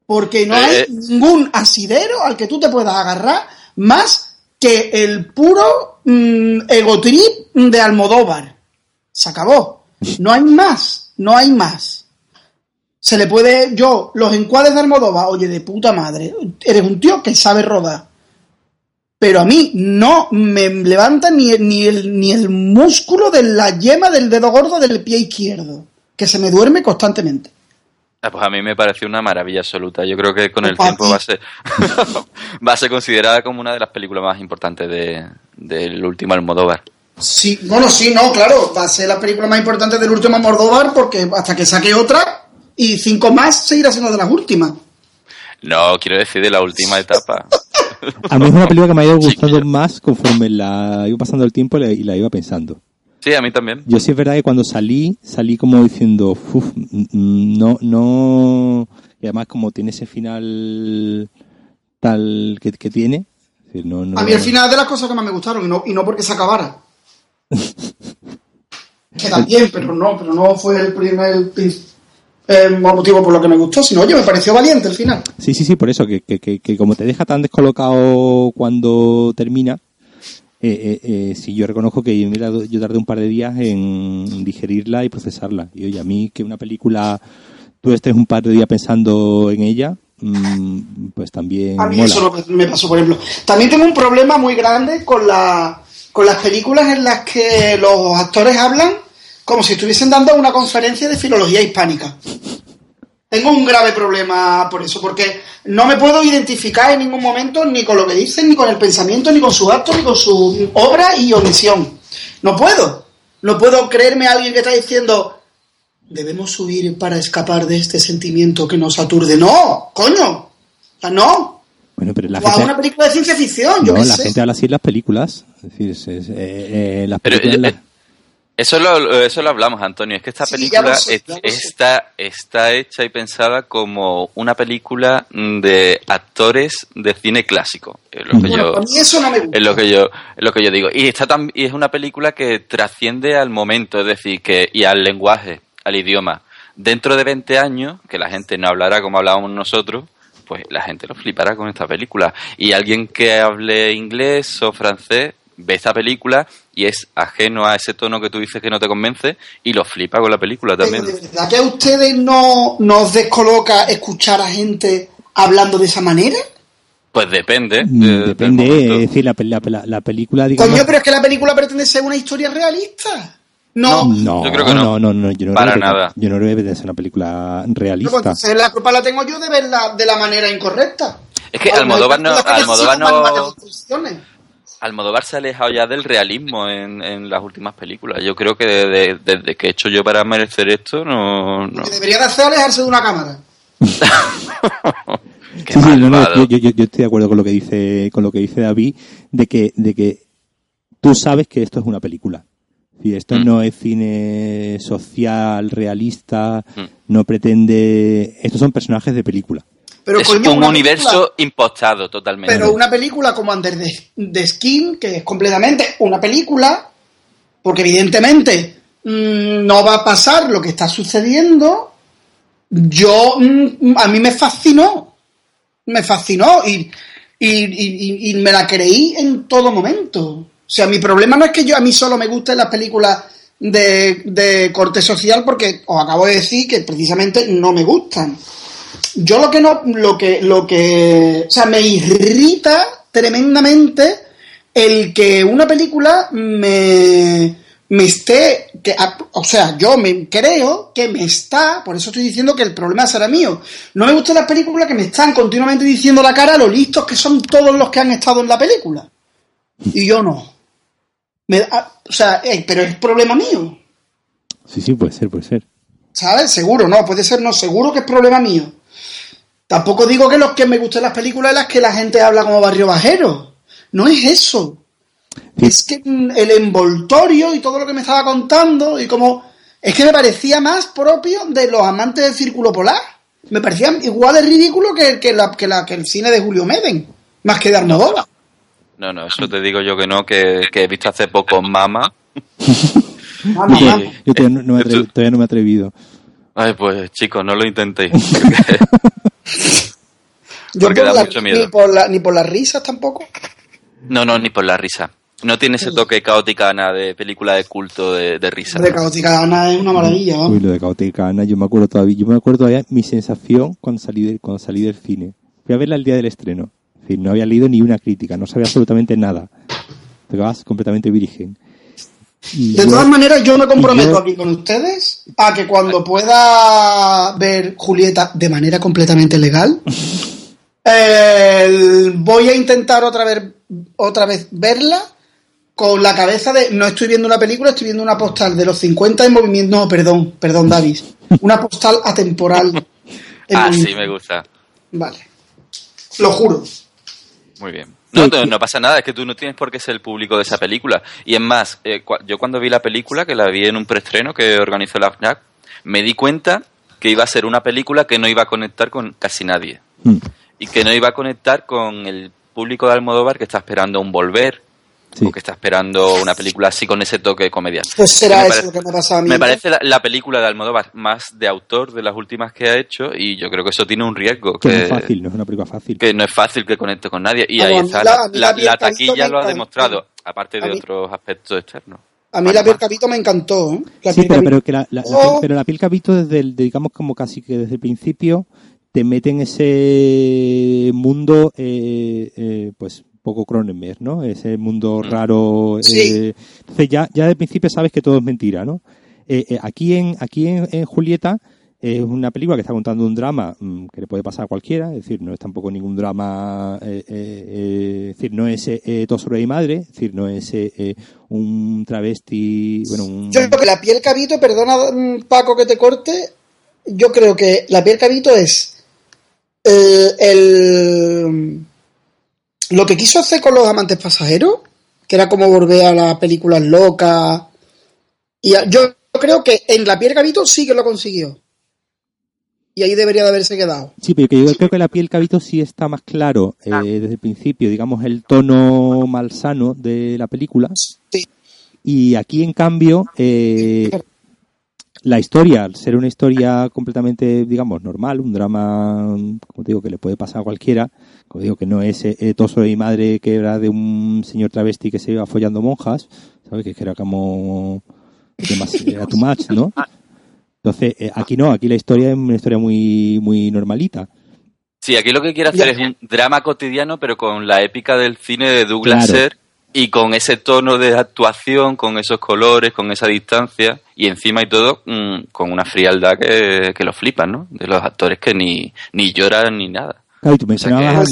Porque no hay eh, ningún asidero al que tú te puedas agarrar más que el puro mm, egotrip de Almodóvar. Se acabó. No hay más, no hay más. Se le puede, yo, los encuadres de Almodóvar, oye, de puta madre, eres un tío que sabe rodar pero a mí no me levanta ni, ni, el, ni el músculo de la yema del dedo gordo del pie izquierdo, que se me duerme constantemente. Ah, pues a mí me pareció una maravilla absoluta. Yo creo que con el tiempo va a ser va a ser considerada como una de las películas más importantes de, del último Almodóvar. Sí, bueno, sí, no, claro, va a ser la película más importante del último Almodóvar porque hasta que saque otra y cinco más seguirá siendo de las últimas. No, quiero decir de la última etapa. A mí es una película que me ha ido gustando más conforme la iba pasando el tiempo y la iba pensando. Sí, a mí también. Yo sí es verdad que cuando salí, salí como diciendo, uff, no, no, y además como tiene ese final tal que, tiene. a mí el final de las cosas que más me gustaron y no, y no porque se acabara. Queda bien, pero no, pero no fue el primer, eh, motivo por lo que me gustó, sino, oye, me pareció valiente el final. Sí, sí, sí, por eso, que, que, que, como te deja tan descolocado cuando termina, eh, eh, eh sí, yo reconozco que yo tardé un par de días en digerirla y procesarla. Y oye, a mí que una película, tú estés un par de días pensando en ella, mm, pues también. A mí eso me pasó, por ejemplo. También tengo un problema muy grande con, la, con las películas en las que los actores hablan como si estuviesen dando una conferencia de filología hispánica. Tengo un grave problema por eso, porque no me puedo identificar en ningún momento ni con lo que dicen, ni con el pensamiento, ni con su acto, ni con su obra y omisión. No puedo. No puedo creerme a alguien que está diciendo, debemos huir para escapar de este sentimiento que nos aturde. No, coño. O sea, no. Bueno, pero la gente... una película de ciencia ficción. No, la gente habla así en las películas. Es decir, es, eh, eh, las películas... Eso lo, eso lo hablamos, Antonio. Es que esta película está, está hecha y pensada como una película de actores de cine clásico. Es lo que yo, Es lo que yo, lo que yo digo. Y, está tan, y es una película que trasciende al momento, es decir, que y al lenguaje, al idioma. Dentro de 20 años, que la gente no hablará como hablábamos nosotros, pues la gente lo flipará con esta película. Y alguien que hable inglés o francés ve esta película y es ajeno a ese tono que tú dices que no te convence y lo flipa con la película también. ¿De verdad que a ustedes no nos descoloca escuchar a gente hablando de esa manera? Pues depende. Mm, depende, es decir, la, la, película... Digamos... Coño, pero es que la película pretende ser una historia realista. No, no, yo creo que no. No, no, yo no Para nada. Yo no creo que ser una película realista. Pues la culpa la tengo yo de verla de la manera incorrecta. Es que Almodóvar no... Almodóvar no... Almodóvar se ha alejado ya del realismo en, en las últimas películas. Yo creo que desde, que he hecho yo para merecer esto, no. no. Lo que debería de hacer alejarse de una cámara. sí, no, no, yo, yo, yo, estoy de acuerdo con lo que dice con lo que dice David de que de que tú sabes que esto es una película. Y esto mm. no es cine social realista, mm. no pretende. Estos son personajes de película. Pero es un universo impostado totalmente. Pero una película como Under the, Skin, que es completamente una película, porque evidentemente mm, no va a pasar lo que está sucediendo, yo mm, a mí me fascinó. Me fascinó y, y, me la creí en todo momento. O sea, mi problema no es que yo a mí solo me gusten las películas de, de corte social, porque os acabo de decir que precisamente no me gustan yo lo que no, lo que, lo que, o sea, me irrita tremendamente el que una película me, me esté, que, o sea, yo me creo que me está, por eso estoy diciendo que el problema será mío. No me gustan las películas que me están continuamente diciendo la cara a lo listos que son todos los que han estado en la película. Y yo no. Me, o sea, eh, pero es problema mío. Sí, sí, puede ser, puede ser. ¿Sabes? Seguro, no, puede ser, no, seguro que es problema mío. Tampoco digo que los que me gusten las películas es las que la gente habla como barrio bajero. No es eso. Es que el envoltorio y todo lo que me estaba contando y como... Es que me parecía más propio de los amantes del círculo polar. Me parecía igual de ridículo que, que, la, que, la, que el cine de Julio Meden. Más que de Arnodora. No, no, eso te digo yo que no, que, he visto hace poco Mama. Yo todavía no, me he atrevido. Ay, pues chicos, no lo intentéis. Yo por la, Ni, por la, ni por las risas tampoco. No, no, ni por la risa. No tiene ese toque caótica Ana de película de culto de, de risa. De caótica Ana es una maravilla. Uy, lo de caótica Ana, yo me acuerdo todavía, yo me acuerdo todavía mi sensación cuando salí del, cuando salí del cine. Fui a verla el día del estreno. Es decir, no había leído ni una crítica, no sabía absolutamente nada. Te vas completamente virgen de todas maneras, yo me comprometo aquí con ustedes a que cuando pueda ver Julieta de manera completamente legal, voy a intentar otra vez, otra vez verla con la cabeza de no estoy viendo una película, estoy viendo una postal de los 50 en movimiento. No, perdón, perdón, Davis. Una postal atemporal. ah, sí, me gusta. Vale. Lo juro. Muy bien. No, no, pasa nada, es que tú no tienes por qué ser el público de esa película. Y es más, eh, yo cuando vi la película, que la vi en un preestreno que organizó la FNAC, me di cuenta que iba a ser una película que no iba a conectar con casi nadie. Mm. Y que no iba a conectar con el público de Almodóvar que está esperando un volver, Sí. que está esperando una película así con ese toque de comedia. Pues será eso lo que me pasa a mí. Me parece la, película de Almodóvar más de autor de las últimas que ha hecho y yo creo que eso tiene un riesgo. Que, no es fácil, no es una película fácil. Que no es fácil que conecte con nadie y ahí está. La, taquilla lo ha demostrado, aparte de otros aspectos externos. A mí la piel capito me encantó. ¿eh? sí, pero, que la, oh. pero la piel capito desde el, digamos como casi que desde el principio te mete en ese mundo eh, eh, pues poco Cronenberg, ¿no? Ese mundo mm. raro. Eh, entonces ya, ya de principio sabes que todo es mentira, ¿no? Eh, eh, aquí en, aquí en, Julieta es una película que está contando un drama mm, que le puede pasar a cualquiera, es decir, no es tampoco ningún drama, es decir, no es todo sobre mi madre, es decir, no es un travesti, bueno, un... Yo creo que la piel cabito, perdona mm, Paco que te corte, yo creo que la piel cabito es el lo que quiso hacer con los amantes pasajeros, que era como volver a las películas locas. Y yo creo que en La piel cabito sí que lo consiguió. Y ahí debería de haberse quedado. Sí, pero yo creo que La piel cabito sí está más claro eh, ah. desde el principio, digamos, el tono malsano de la película. Sí. Y aquí, en cambio, eh, la historia, al ser una historia completamente, digamos, normal, un drama, como como digo, que le puede pasar a cualquiera, como digo, que no es eh, toso de mi madre que era de un señor travesti que se iba follando monjas, ¿sabes? Que era como era too much, ¿no? Entonces, eh, aquí no, aquí la historia es una historia muy, muy normalita. Sí, aquí lo que quiere hacer es un drama cotidiano, pero con la épica del cine de Douglas y con ese tono de actuación, con esos colores, con esa distancia y encima y todo mm, con una frialdad que, que lo flipan, ¿no? De los actores que ni, ni lloran ni nada. Claro, tú mencionabas,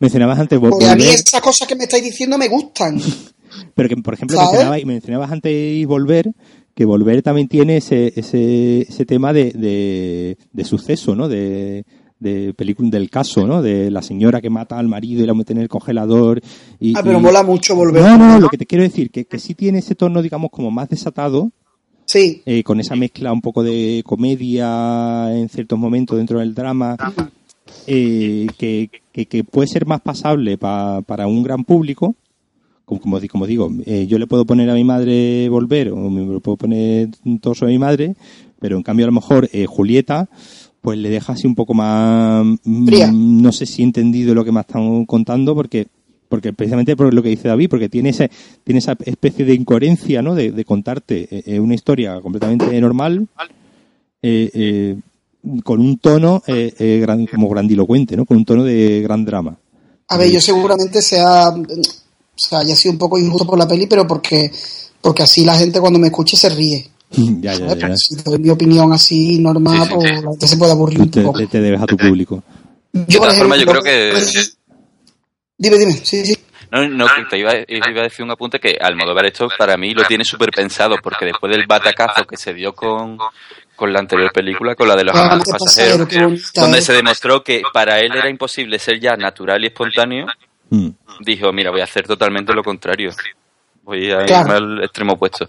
mencionabas, antes... Porque a mí esas cosas que me estáis diciendo me gustan. Pero que, por ejemplo, mencionabas, mencionabas antes Volver, que Volver también tiene ese, ese, ese tema de, de, de suceso, ¿no? De, de película del caso, ¿no? De la señora que mata al marido y la mete en el congelador. Y, ah, pero mola mucho volver. No, no, lo que te quiero decir, que, que sí tiene ese tono, digamos, como más desatado. Sí. Eh, con esa mezcla un poco de comedia en ciertos momentos dentro del drama. Eh, que, que, puede ser más pasable para un gran público. Como, como, como digo, eh, yo le puedo poner a mi madre volver o me puedo poner torso a mi madre, pero en cambio a lo mejor Julieta pues le deja así un poco más mm, no sé si he entendido lo que me están contando porque porque precisamente por lo que dice David porque tiene ese tiene esa especie de incoherencia no de, contarte eh, eh, una historia completamente normal eh, con un tono gran, como grandilocuente no con un tono de gran drama a ver yo seguramente sea o sea haya sido un poco injusto por la peli pero porque porque así la gente cuando me escuche se ríe ya, ya, ya. Si doy mi opinión así normal, pues la gente se puede aburrir un poco. Te, debes a tu público. Yo, de forma, yo creo que... Dime, dime, sí, sí. No, no, te iba, iba, a decir un apunte que Almodóvar esto para mí lo tiene súper pensado, porque después del batacazo que se dio con, con la anterior película, con la de los ah, pasajeros, donde se demostró que para él era imposible ser ya natural y espontáneo, mm. dijo, mira, voy a hacer totalmente lo contrario. Voy a irme al extremo opuesto.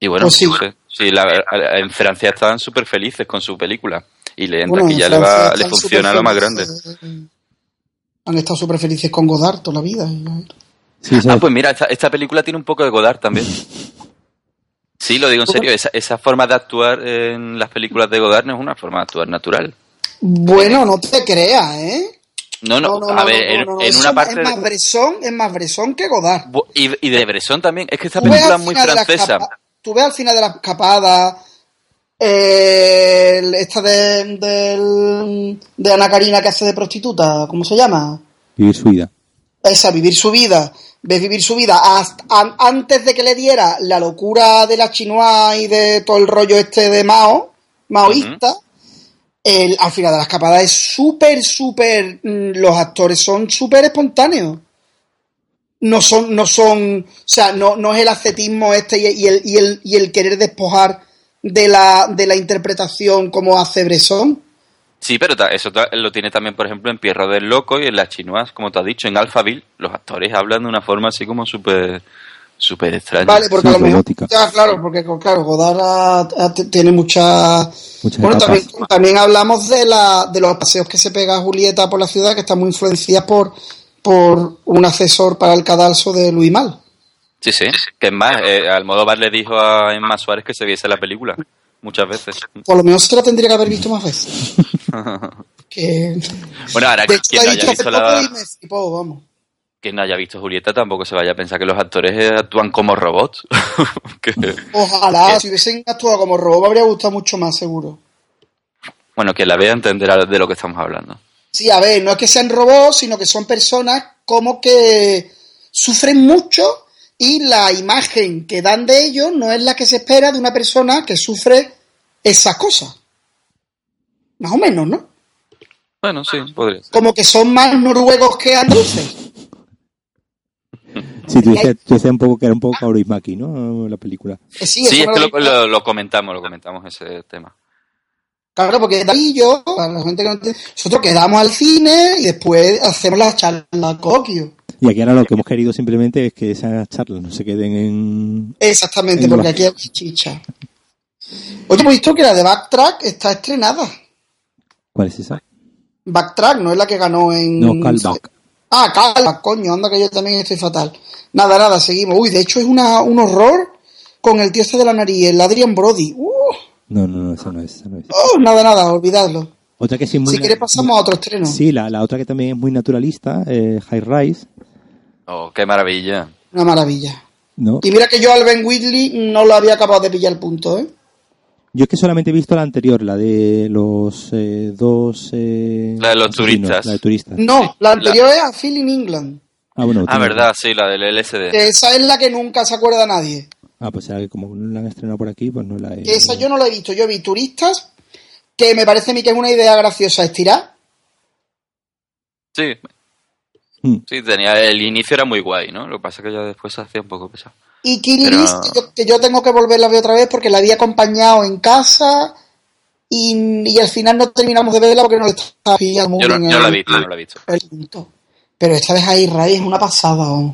Y bueno, pues sí. en Francia estaban súper felices con su película. Y le, entra ya le, va, le funciona lo más grande. Han estado súper felices con Godard toda la vida. ah, pues mira, esta, película tiene un poco de Godard también. Sí, lo digo en serio, esa, esa forma de actuar en las películas de Godard no es una forma de actuar natural. Bueno, no te creas, ¿eh? No, no, a ver, en, una parte. Es más Bresson, es más Bresson que Godard. Y, y de Bresson también. Es que esta película es muy francesa tú ves al final de la escapada esta de, de, Ana Karina que hace de prostituta, ¿cómo se llama? Vivir su vida. Esa, vivir su vida. Ves vivir su vida antes de que le diera la locura de la chinoa y de todo el rollo este de Mao, maoísta. al final de la escapada es súper, súper. Mm, los actores son súper espontáneos no son, no son, o sea, no, no es el ascetismo este y, el, y, el, y el querer despojar de la, de la interpretación como hace Bresson. Sí, pero eso lo tiene también, por ejemplo, en Pierro del Loco y en Las Chinoas, como te has dicho, en Alphaville, los actores hablan de una forma así como súper súper extraña. Vale, porque a lo mejor, ya, claro, porque claro, Godard tiene mucha... bueno, también, también, hablamos de, la, de los paseos que se pega Julieta por la ciudad, que están muy influenciadas por por un asesor para el cadalso de Luis Mal. Sí, sí, que es más, eh, Almodóvar le dijo a Emma Suárez que se viese la película muchas veces. Por lo menos se la tendría que haber visto más veces. Bueno, ahora quien no haya visto la... Quien no haya visto Julieta tampoco se vaya a pensar que los actores eh, actúan como robots. Ojalá, si hubiesen actuado como robots me habría gustado mucho más, seguro. Bueno, quien la vea entenderá de lo que estamos hablando. Sí, a ver, no es que sean robots, sino que son personas como que sufren mucho y la imagen que dan de ellos no es la que se espera de una persona que sufre esas cosas. Más o menos, ¿no? Bueno, sí, podría ser. Como que son más noruegos que andaluces. Sí, tú decías, un poco que era un poco Kaurismäki, ¿no? La película. Sí, es que lo, lo, comentamos, lo comentamos ese tema. Claro, porque ahí yo, para la gente que no nosotros quedamos al cine y después hacemos la charla coquio. Y aquí ahora lo que hemos querido simplemente es que esas charlas no se queden en... Exactamente, porque aquí hay chicha. Oye, hemos visto que la de Backtrack está estrenada. ¿Cuál es esa? Backtrack, no es la que ganó en... No, Callback. Ah, Callback, coño, anda que yo también estoy fatal. Nada, nada, seguimos. Uy, de hecho es una, un horror con el tío este de la nariz, el Adrian Brody. Uh. No, no, no, eso no es. Eso no es. Oh, nada, nada, olvidadlo. Otra que sí muy si quieres pasamos a otro estreno. Sí, la, la otra que también es muy naturalista, eh, High Rise. Oh, qué maravilla. Una maravilla. ¿no? Y mira que yo al Ben Whitley no lo había acabado de pillar el punto, ¿eh? Yo es que solamente he visto la anterior, la de los eh, dos... Eh, La de los turistas. La de turistas. No, la anterior es a Feeling England. Ah, bueno. Ah, verdad, sí, la del LSD. Esa es la que nunca se acuerda nadie. Ah, pues ya que como no la han estrenado por aquí, pues no la he... Esa yo no la he visto. Yo vi turistas, que me parece a mí que es una idea graciosa estirar. Sí, Hmm. sí, tenía, el inicio era muy guay, ¿no? Lo que pasa es que ya después se hacía un poco pesado. Y Kill Pero- List, que yo, que yo tengo que volverla a ver otra vez porque la había acompañado en casa y, y al final no terminamos de verla porque no le estaba pillando muy Yo no, bien yo la he el- visto, no la he visto. Pero esta vez ahí Ray es una pasada.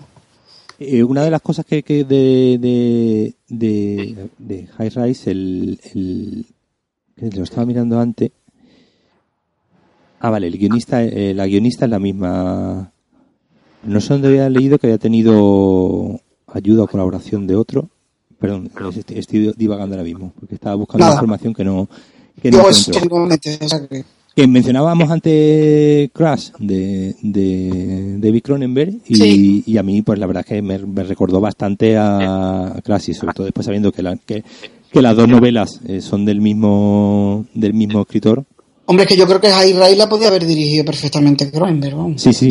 Eh, una de las cosas que, que de, de, de, de High Rise, el, el, que lo estaba mirando antes. Ah, vale, el guionista, eh, la guionista es la misma. No sé dónde había leído que había tenido ayuda o colaboración de otro. Perdón, estoy, estoy divagando ahora mismo, porque estaba buscando Nada. información que no, que no que- mencionábamos antes Crash de, de David Cronenberg y, Sí. y a mí pues la verdad es que me, me recordó bastante a Crash y sobre todo después sabiendo que, la- que, que las dos novelas eh, son del mismo del mismo escritor. Hombre, es que yo creo que High Ray la podía haber dirigido perfectamente Cronenberg, vamos. Sí, sí.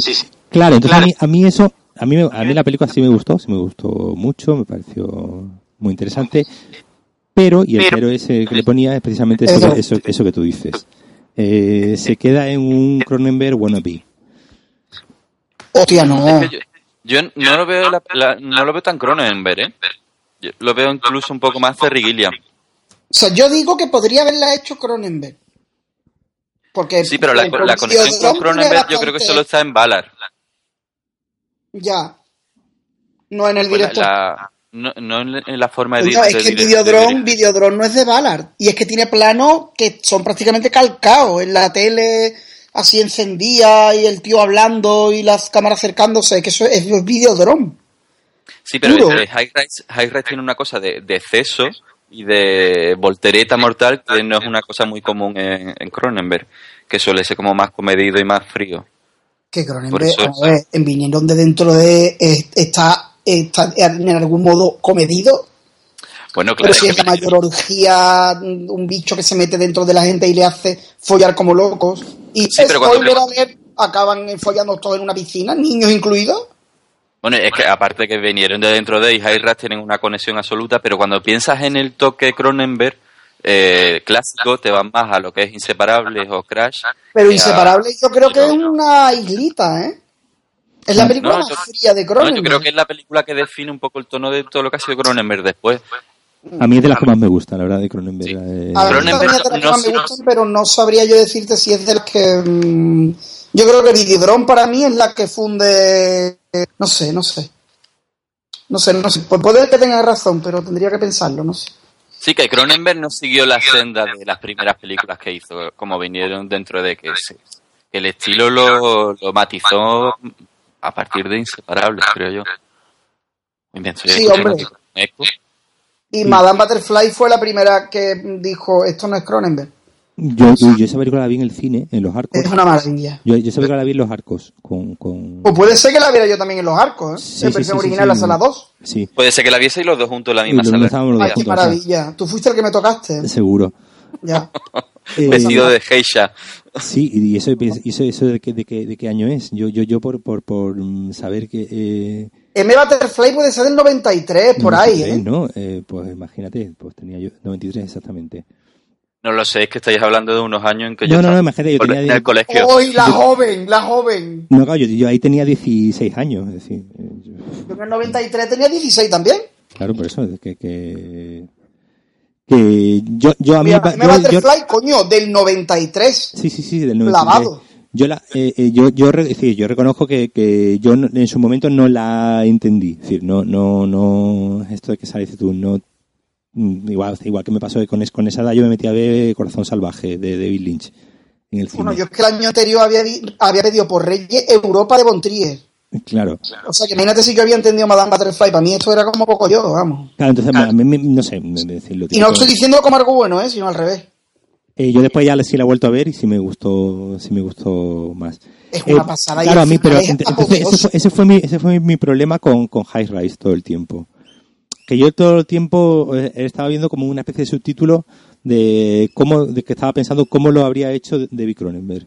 Claro, entonces A, mí, a mí eso, a mí, me- a mí la película sí me gustó, sí me gustó mucho, me pareció muy interesante, pero, y el pero ese que le ponía es precisamente eso, Eso. eso, eso que tú dices. Eh, se queda en un Cronenberg wannabe. Hostia, no. Es que yo, yo no lo veo la- la- no lo veo tan Cronenberg, ¿eh? Yo lo veo incluso un poco más Terry Gilliam. O sea, yo digo que podría haberla hecho Cronenberg. Porque Sí, pero la, conexión con Cronenberg yo creo que solo está en Ballard. Ya. No en el Pues la- no, no en, en la forma de, de- es que de- de- Videodrome, de- Videodrome no es de Ballard. Y es que tiene planos que son prácticamente calcados. En la tele así encendida y el tío hablando y las cámaras acercándose. Es que eso es, es Videodrome. Sí, pero puro. eh, High Rise, High Rise tiene una cosa de, de exceso y de voltereta mortal que no es una cosa muy común en, en Cronenberg, que suele ser como más comedido y más frío. Que Cronenberg, eso- a ver, en vinieron de dentro de... eh, está, está en algún modo comedido. Bueno, Pero claro, si es la mayor orgía, un bicho que se mete dentro de la gente y le hace follar como locos. Y Sí, pero cuando- acaban follando todos en una piscina, niños incluidos. Bueno, es que aparte que vinieron de dentro de y High Rise tienen una conexión absoluta, pero cuando piensas en el toque Cronenberg eh, clásico, te vas más a lo que es Inseparables o Crash. Pero que a- Inseparable yo creo que es una islita, ¿eh? Es la No, película no, más yo- fría de No, Cronenberg. yo creo que es la película que define un poco el tono de todo lo que ha sido Cronenberg después. A mí es de las que más me gustan, la verdad, de Cronenberg. Sí. eh, A mí Cronenberg es de las que no- más me no- gustan, pero no sabría yo decirte si es de las que... mm, yo creo que Videodrome para mí es la que funde... No sé, no sé. No sé, no sé. Pues puede que tenga razón, pero tendría que pensarlo, no sé. Sí, que Cronenberg no siguió la senda de las primeras películas que hizo, como vinieron dentro de que, se- que el estilo lo, lo matizó a partir de Inseparables, creo yo. Sí, hombre. Y Madame Butterfly fue la primera que dijo, esto no es Cronenberg. Yo, yo esa película la vi en el cine, en los arcos. Es una maravilla. Yo, yo esa película la vi en los arcos. Con, con... O puede ser que la viera yo también en los arcos, ¿eh? Sí, en sí, versión sí, original, sí. la sala 2. Sí, Puede ser que la viese y los dos juntos en la misma sala. Ay, qué juntos, maravilla. Tú fuiste el que me tocaste. ¿eh? seguro. Ya. Eh, Vestido de geisha. Sí, y eso, y eso, eso de, qué, de, qué, de qué año es. Yo, yo, yo por, por, por mm, saber que... Eh, M. Butterfly puede ser del 93, por ahí, 93, ¿eh? ¿no? Eh, pues imagínate, pues tenía yo 93 exactamente. No lo sé, es que estáis hablando de unos años en que yo No, no, estaba no, imagínate, yo tenía en el colegio. ¡Uy, la joven, la joven! No, claro, yo, yo ahí tenía 16 años, es decir, eh, yo- Yo en el 93 tenía 16 también. claro, por eso, es que... que que yo, yo a mí... Mira, pa- M. yo- yo- Butterfly, coño, del 93. Sí, sí, sí, del 93. Clavado. Yo, la, eh, eh, yo, yo, re- es decir, yo reconozco que, que yo no- en su momento no la entendí. Es decir, no, no, no, esto de que sale, tú, no, igual, igual que me pasó con, con esa edad, yo me metí a ver Corazón Salvaje de David Lynch en el cine. Bueno, yo es que el año anterior había, había pedido por Reyes Europa de Bontrier. Claro. O sea, que imagínate si yo había entendido Madame Butterfly. Para mí esto era como poco yo, vamos. Claro, entonces, me- no sé, me- me- decirlo. Y no estoy diciendo como algo bueno, ¿eh? Sino al revés. Eh, yo después ya sí la he vuelto a ver y sí me gustó, sí me gustó más. Es una pasada. Claro, a mí, pero entonces, ese, fue, mi, ese fue mi problema con, con High Rise todo el tiempo. Que yo todo el tiempo he estado viendo como una especie de subtítulo de cómo, de que estaba pensando cómo lo habría hecho David Cronenberg.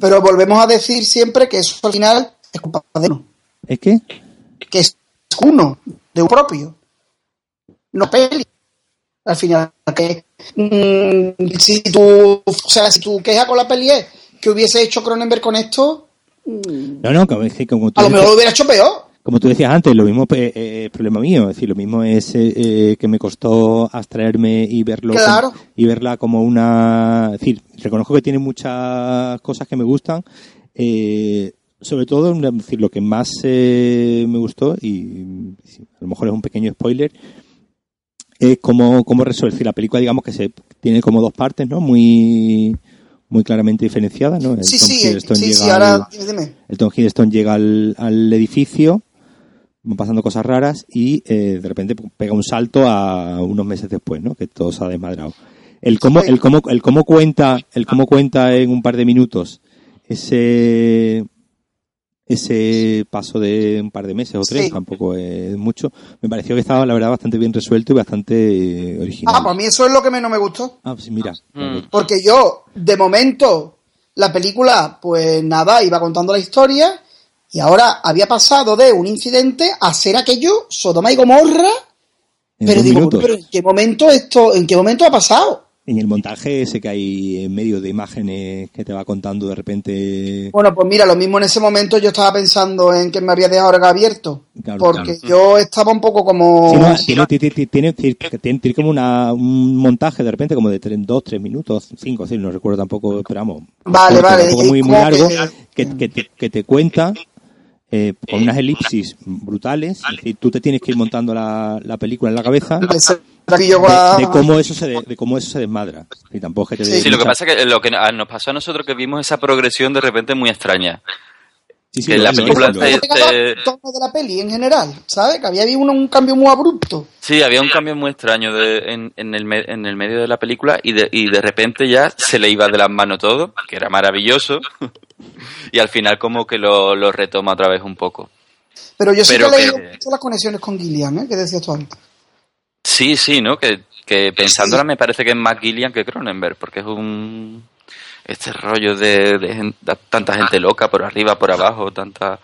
Pero volvemos a decir siempre que eso al final es culpa de uno. ¿Es qué? Que es uno, de un propio. No peli. Al final, que mm, si tú, o sea, si tu queja con la peli es que hubiese hecho Cronenberg con esto, mm, no, no, como, como a lo mejor lo hubiera hecho peor como tú decías antes, lo mismo es eh, problema mío, es decir, lo mismo es eh, eh, que me costó abstraerme y verlo y verla como una, es decir, reconozco que tiene muchas cosas que me gustan, sobre todo, decir, lo que más me gustó y a lo mejor es un pequeño spoiler, es cómo, cómo resolver la película, digamos que se tiene como dos partes, ¿no? Muy muy claramente diferenciadas, ¿no? El sí, Tom sí, sí, sí, ahora, El Tom Hiddleston llega al, al edificio van pasando cosas raras y eh, de repente pega un salto a unos meses después, ¿no? Que todo se ha desmadrado. El cómo, el cómo, el cómo cuenta, el cómo cuenta en un par de minutos ese ese paso de un par de meses o tres, tampoco es mucho, me pareció que estaba la verdad bastante bien resuelto y bastante original. Ah, pues a mí eso es lo que menos me gustó. Ah, pues mira. Mm. Porque yo, de momento, la película, pues nada, iba contando la historia y ahora había pasado de un incidente a ser aquello Sodoma y Gomorra. pero digo, pero ¿en qué momento esto, en qué momento ha pasado? En el montaje ese que hay en medio de imágenes que te va contando de repente. Bueno, pues mira, lo mismo en ese momento yo estaba pensando en que me había dejado abierto. porque yo estaba un poco como. tiene, tiene, tiene, como una, un montaje de repente como de dos, tres minutos, cinco, sí, no recuerdo tampoco, esperamos. Vale, vale. muy, muy largo, que, que, que, te cuenta eh, con unas elipsis brutales, y tú te tienes que ir montando la, la película en la cabeza de, cómo eso se de, cómo eso se desmadra. Y tampoco que te sí, lo que pasa es que lo que nos pasó a nosotros que vimos esa progresión de repente muy extraña. Sí, sí, que la película de la peli en general, ¿sabes? Que había un, un, cambio muy abrupto. Sí, había un cambio muy extraño de, en, en, el, en el medio de la película y de, y de repente ya se le iba de las manos todo, que era maravilloso. Y al final como que lo, lo, retoma otra vez un poco. Pero yo sí que he leído las conexiones con Gillian, ¿eh? Que decías tú antes. Sí, sí, ¿no? Que, que pensándola me parece que es más Gillian que Cronenberg, porque es un... Este rollo de, de, tanta gente loca por arriba, por abajo, tanta...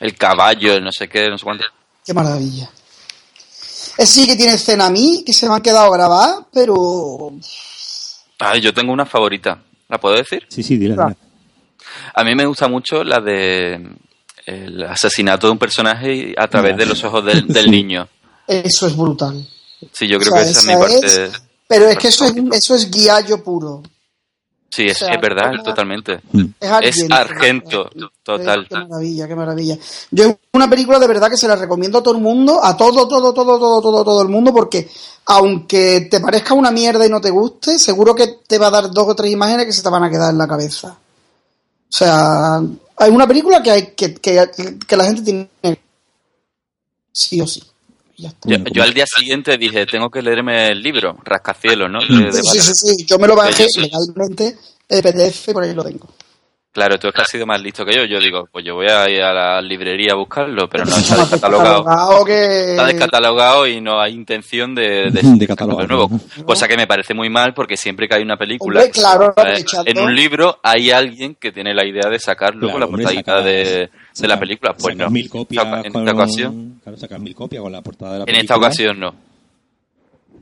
El caballo, el no sé qué, no sé cuánto. Qué maravilla. Es sí que tiene escena a mí, que se me han quedado grabadas, pero... Ay, yo tengo una favorita. ¿La puedo decir? Sí, sí, dile. A mí me gusta mucho la de el asesinato de un personaje a través de los ojos del, niño. Eso es brutal. Sí, yo creo que esa, es mi parte. pero es que eso es, eso es guiallo puro. Sí, es, es verdad, totalmente. Es, argento, total. Qué maravilla, qué maravilla. Yo una película de verdad que se la recomiendo a todo el mundo, a todo, todo, todo, todo, todo, todo el mundo, porque aunque te parezca una mierda y no te guste, seguro que te va a dar dos o tres imágenes que se te van a quedar en la cabeza. O sea, hay una película que hay que, que, que la gente tiene sí o sí. Yo, al día siguiente dije, tengo que leerme el libro, Rascacielos, ¿no? sí, sí, sí, yo me lo bajé legalmente, el PDF, por ahí lo tengo. Claro, tú es que has sido más listo que yo. Yo digo, pues yo voy a ir a la librería a buscarlo, pero no está descatalogado. Está descatalogado y no hay intención de, de, de nuevo. Cosa que me parece muy mal porque siempre que hay una película en un libro hay alguien que tiene la idea de sacarlo con la portadita de, de, la película. Pues no. Mil copias en esta ocasión. Claro, sacar mil copias con la portada de la película. En esta ocasión no.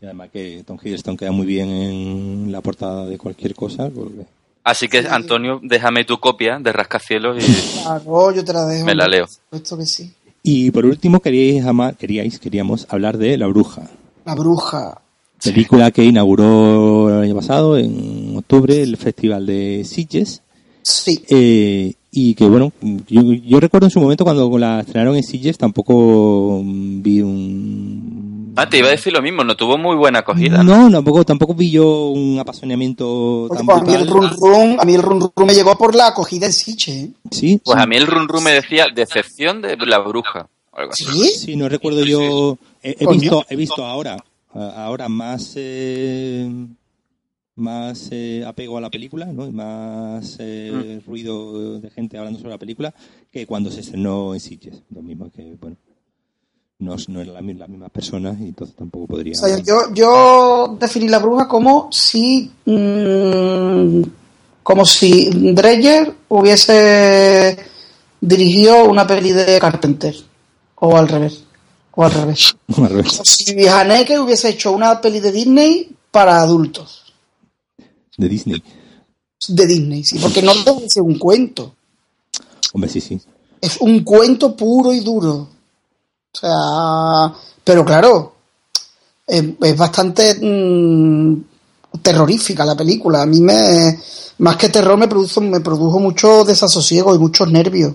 Y además que Tom Hiddleston queda muy bien en la portada de cualquier cosa. Porque... Así que, Antonio, déjame tu copia de Rascacielos y claro, yo te la dejo, me la leo. Esto que sí. Y por último, queríais, queríais, queríamos hablar de La Bruja. La Bruja. Película que inauguró el año pasado, en octubre, el Festival de Sitges. Sí. Eh, y que bueno, yo, yo, recuerdo en su momento cuando la estrenaron en Sitges tampoco vi un Ah, te iba a decir lo mismo, no tuvo muy buena acogida. No, tampoco, tampoco vi yo un apasionamiento tan pues a mí el run run, a mí el run run me llegó por la acogida en Siche. ¿eh? Sí. Pues a mí el run run me decía decepción de la bruja. ¿Sí? Sí, no recuerdo yo. He, visto, he visto ahora, ahora más. Eh, más eh, apego a la película, ¿no? Y más eh, mm. ruido de gente hablando sobre la película que cuando se estrenó en Sitges. Lo mismo que, bueno, no, no eran las mismas personas y entonces tampoco podría... yo, yo definí la bruja como si... Mm, como si Dreyer hubiese dirigido una peli de Carpenter. O al revés. O al revés. O al revés. si Haneke hubiese hecho una peli de Disney para adultos. De Disney. De Disney, sí, porque no debe ser un cuento. Hombre, sí, sí. Es un cuento puro y duro. O sea, pero claro, es, bastante mm, terrorífica la película. A mí me, más que terror, me produjo, me produjo mucho desasosiego y muchos nervios.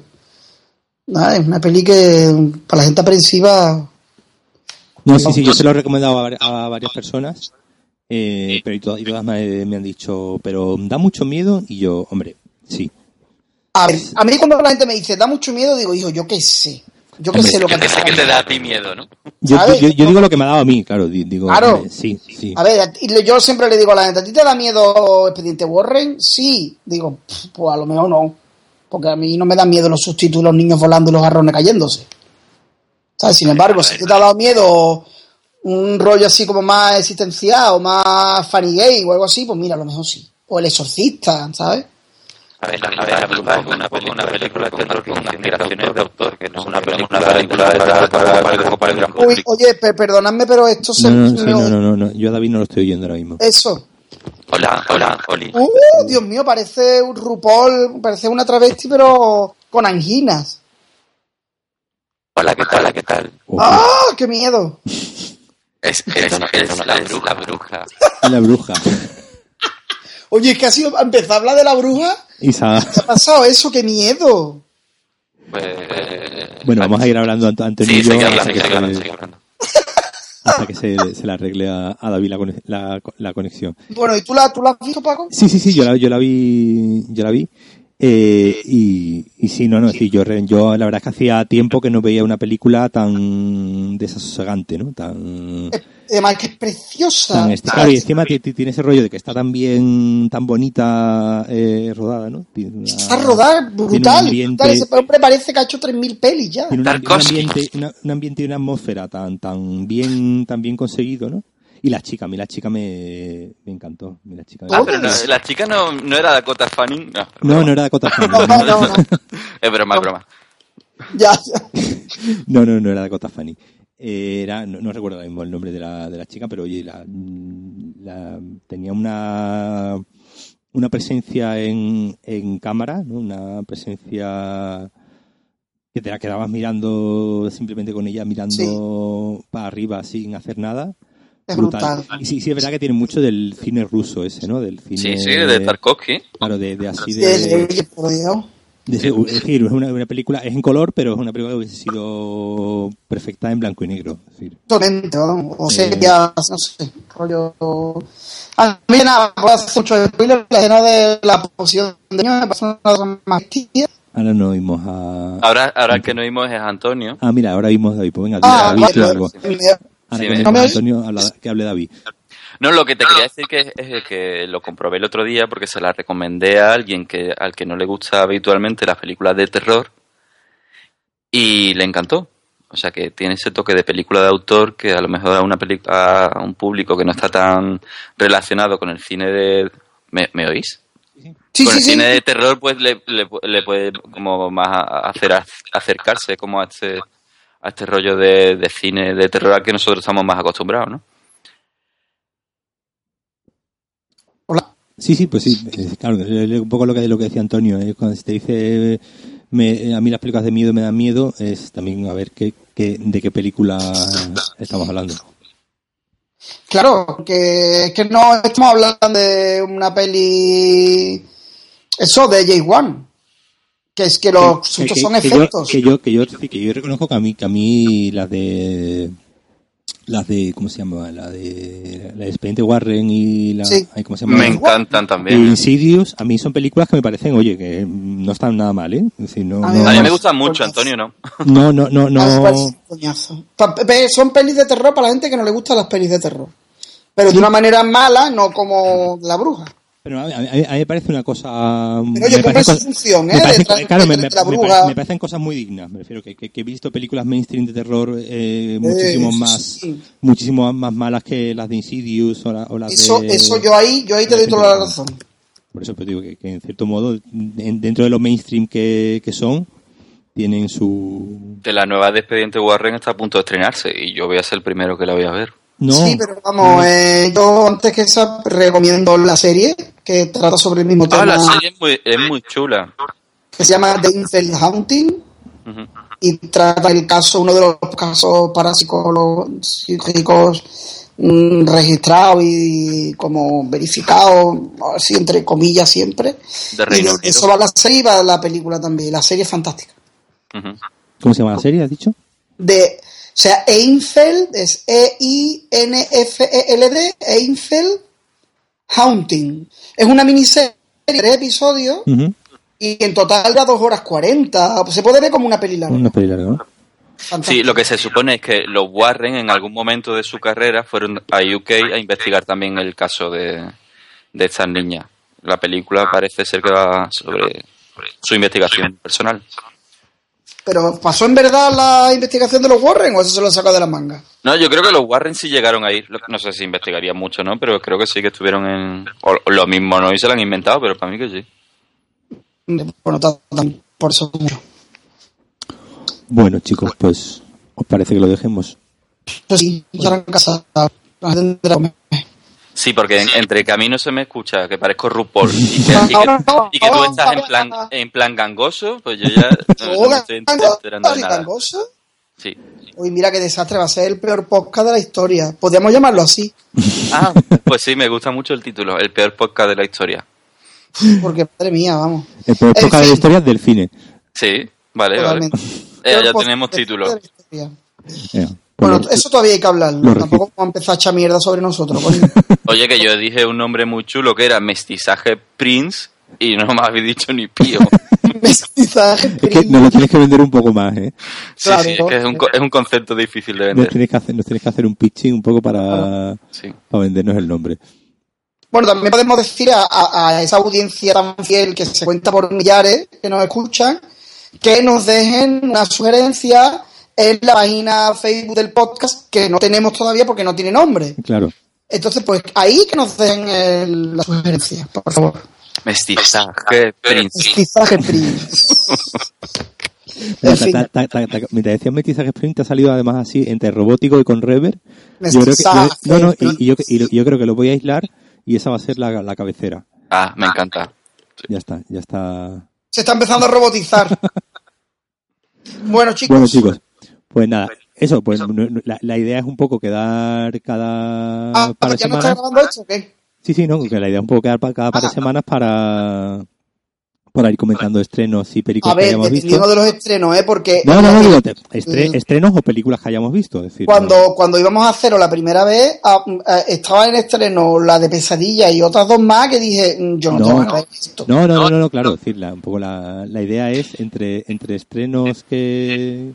es una peli que para la gente aprensiva. No, sí, sí, yo se lo he recomendado a varias personas eh, pero y, todas me, han dicho, pero da mucho miedo y yo, hombre, sí. A ver, a mí cuando la gente me dice, da mucho miedo, digo, hijo, yo qué sé. Yo qué sé lo que, te, que te da a ti miedo, ¿no? Yo, digo lo que me ha dado a mí, claro. Digo, claro. sí, sí. A ver, yo siempre le digo a la gente, ¿a ti te da miedo Expediente Warren? Sí. Digo, pues a lo mejor no. Porque a mí no me dan miedo los subtítulos, los niños volando y los garrones cayéndose. ¿Sabes? Sin embargo, si te ha dado miedo un rollo así como más existencial o más funny gay o algo así, pues mira, a lo mejor sí. O el exorcista, ¿sabes? A ver, la, la, la, una, una película de terror con inspiraciones de autor, que no es una película de para el gran público. Oye, perdonadme, pero esto se... No, no, no, no, no, yo a David no lo estoy oyendo ahora mismo. Eso. Hola, hola, Oli. Uh, Dios mío, parece un RuPaul, parece una travesti, pero con anginas. Hola, ¿qué tal? ¿Qué tal? ¡Ah, qué miedo! Es, la, bruja. la bruja. La bruja. Oye, es que ha sido. Empezó a hablar de la bruja. Y ¿Qué ha pasado eso? ¡Qué miedo! Pues, bueno, vamos a ir hablando antes sí, y hablando, hasta que se, se le arregle a, David la, la, conexión. Bueno, ¿y tú la, tú la has visto, Paco? Sí, sí, sí, yo la, yo la vi. Yo la vi. Eh, y, y sí, no, no, sí, yo, yo la verdad es que hacía tiempo que no veía una película tan desasosegante, ¿no? Tan... Además que es preciosa. Claro, y encima tiene ese rollo de que está tan bien, tan bonita eh, rodada, ¿no? está rodada brutal. Ese hombre parece que ha hecho 3.000 pelis ya. Tiene un, ambiente, un ambiente y una atmósfera tan, tan bien, tan bien conseguido, ¿no? Y la chica, a mí la chica me, me encantó. La chica ah, pero no, la chica no, no era Dakota Fanning. No, no, no era Dakota Fanning. no, no, no, es broma, es broma. Ya, ya. no, no, no era Dakota Fanning. Era, no, recuerdo mismo el nombre de la, de la chica, pero oye, la, la, tenía una, una presencia en, en cámara, ¿no? una presencia que te la quedabas mirando simplemente con ella mirando para arriba sin hacer nada es brutal. Y sí, sí, es verdad que tiene mucho del cine ruso ese, ¿no? Del cine, sí, sí, de Tarkovsky. Claro, de, de así de... de, es decir, es una, una, película, es en color, pero es una película que hubiese sido perfecta en blanco y negro. Decir. o sea, eh... ya, no sé, rollo... A mí nada, puedo hacer mucho spoiler, la escena de la posición de niño me pasó una más tía. Ahora no oímos a... Ahora, ahora que no oímos es Antonio. Ah, mira, ahora oímos a David. Pues venga, ah, David, algo. Antonio, que hable David. No, lo que te quería decir que es que lo comprobé el otro día porque se la recomendé a alguien que al que no le gusta habitualmente las películas de terror y le encantó. O sea que tiene ese toque de película de autor que a lo mejor a, una a un público que no está tan relacionado con el cine de... ¿Me, oís? Sí, con el cine de terror pues le, le, puede como más hacer acercarse como a este a este rollo de, cine de terror al que nosotros estamos más acostumbrados, ¿no? Hola. Sí, sí, pues sí, claro, un poco lo que, lo que decía Antonio, ¿eh? cuando se te dice me, a mí las películas de miedo me dan miedo, es también a ver qué, de qué película estamos hablando. Claro, que, que no estamos hablando de una peli eso de J1 que es que los sustos son efectos. que yo, que yo, que yo reconozco que a mí, que a mí las de las de cómo se llama la de la de Expediente Warren y la ¿cómo se llama? me encantan también. Y Insidious a mí son películas que me parecen oye que no están nada mal eh no, a, mí, me gustan mucho Antonio no no no no no. Son pelis de terror para la gente que no le gustan las pelis de terror. Pero de una manera mala, no como la bruja. Pero a, mí, me parece una cosa. Pero yo creo su función, ¿eh? claro, me, me, parecen cosas muy dignas. Me refiero que, que, he visto películas mainstream de terror eh, muchísimo más muchísimo más malas que las de Insidious o, la, las eso, de. Eso yo ahí, yo ahí te doy toda la razón. Por eso te digo que, en cierto modo, dentro de lo mainstream que, que son, tienen su. De la nueva de Expediente Warren está a punto de estrenarse y yo voy a ser el primero que la voy a ver. Sí, pero vamos, eh, yo antes que esa recomiendo la serie que trata sobre el mismo tema. Ah, la serie es muy, es muy chula. Que se llama The Infeld Haunting y trata el caso, uno de los casos parapsicológicos mm, registrados y como verificados, así entre comillas siempre. De Reino y eso va la serie y va la película también. La serie es fantástica. ¿Cómo se llama la serie, has dicho? De o sea, Einfeld es E-I-N-F-E-L-D, Einfeld Haunting. Es una miniserie de tres episodios y en total da dos horas cuarenta. Se puede ver como una peli larga. Una peli larga, Sí, lo que se supone es que los Warren en algún momento de su carrera fueron a UK a investigar también el caso de, de estas niñas. La película parece ser que va sobre su investigación personal. Pero ¿pasó en verdad la investigación de los Warren o eso se lo sacado de la manga? No, yo creo que los Warren sí llegaron a ir. No sé si investigaría mucho, ¿no? Pero creo que sí que estuvieron en... O lo mismo, ¿no? Y se lo han inventado, pero para mí que sí. Bueno, por eso Bueno, chicos, pues... ¿Os parece que lo dejemos? Pues sí, ya en casa. Sí, porque entre camino se me escucha que parezco RuPaul y que, y que, tú estás en plan, en plan gangoso, pues yo ya no, estoy enterando de nada. gangoso? Sí. Uy, mira qué desastre, va a ser el peor podcast de la historia. Podríamos llamarlo así. Ah, pues sí, me gusta mucho el título, el peor podcast de la historia. Porque, madre mía, vamos. El peor podcast de la historia del cine. Sí, vale, vale. Eh, ya tenemos título. Bueno, eso todavía hay que hablarlo. Tampoco vamos a empezar a echar mierda sobre nosotros. Oye, que yo dije un nombre muy chulo que era Mestizaje Prince y no me habéis dicho ni pío. Mestizaje Prince. Es que nos lo tienes que vender un poco más, ¿eh? Sí, sí, es, que es, un, es un concepto difícil de vender. Nos tienes que hacer, nos tienes que hacer un pitching un poco para, para vendernos el nombre. Bueno, también podemos decir a, a, esa audiencia tan fiel que se cuenta por millares que nos escuchan que nos dejen una sugerencia en la página Facebook del podcast que no tenemos todavía porque no tiene nombre. Claro. Entonces, pues ahí que nos den el, la sugerencia, por favor. Mestizaje Prince. Mestizaje Prince. Mientras decías mestizaje Prince, te ha salido además así entre robótico y con rever. Yo creo que, no, no, y, yo, yo, creo que lo voy a aislar y esa va a ser la, la cabecera. Ah, me encanta. Ya está, ya está. Se está empezando a robotizar. bueno, chicos. Bueno, chicos. Pues nada, eso, pues la, la, idea es un poco quedar cada ah, par de semanas. No esto, o qué? Sí, sí, no, que la idea es un poco quedar cada par de ah. semanas para para ir comentando estrenos y películas que hayamos visto. A ver, de los estrenos, ¿eh? Porque... No, no, no, digo, estrenos o películas que hayamos visto. decir, cuando, cuando íbamos a hacerlo la primera vez, estaba en estreno la de Pesadilla y otras dos más que dije, mm, yo no, tengo nada visto. No, no, no, no, claro, decir, un poco la, la idea es entre, entre estrenos que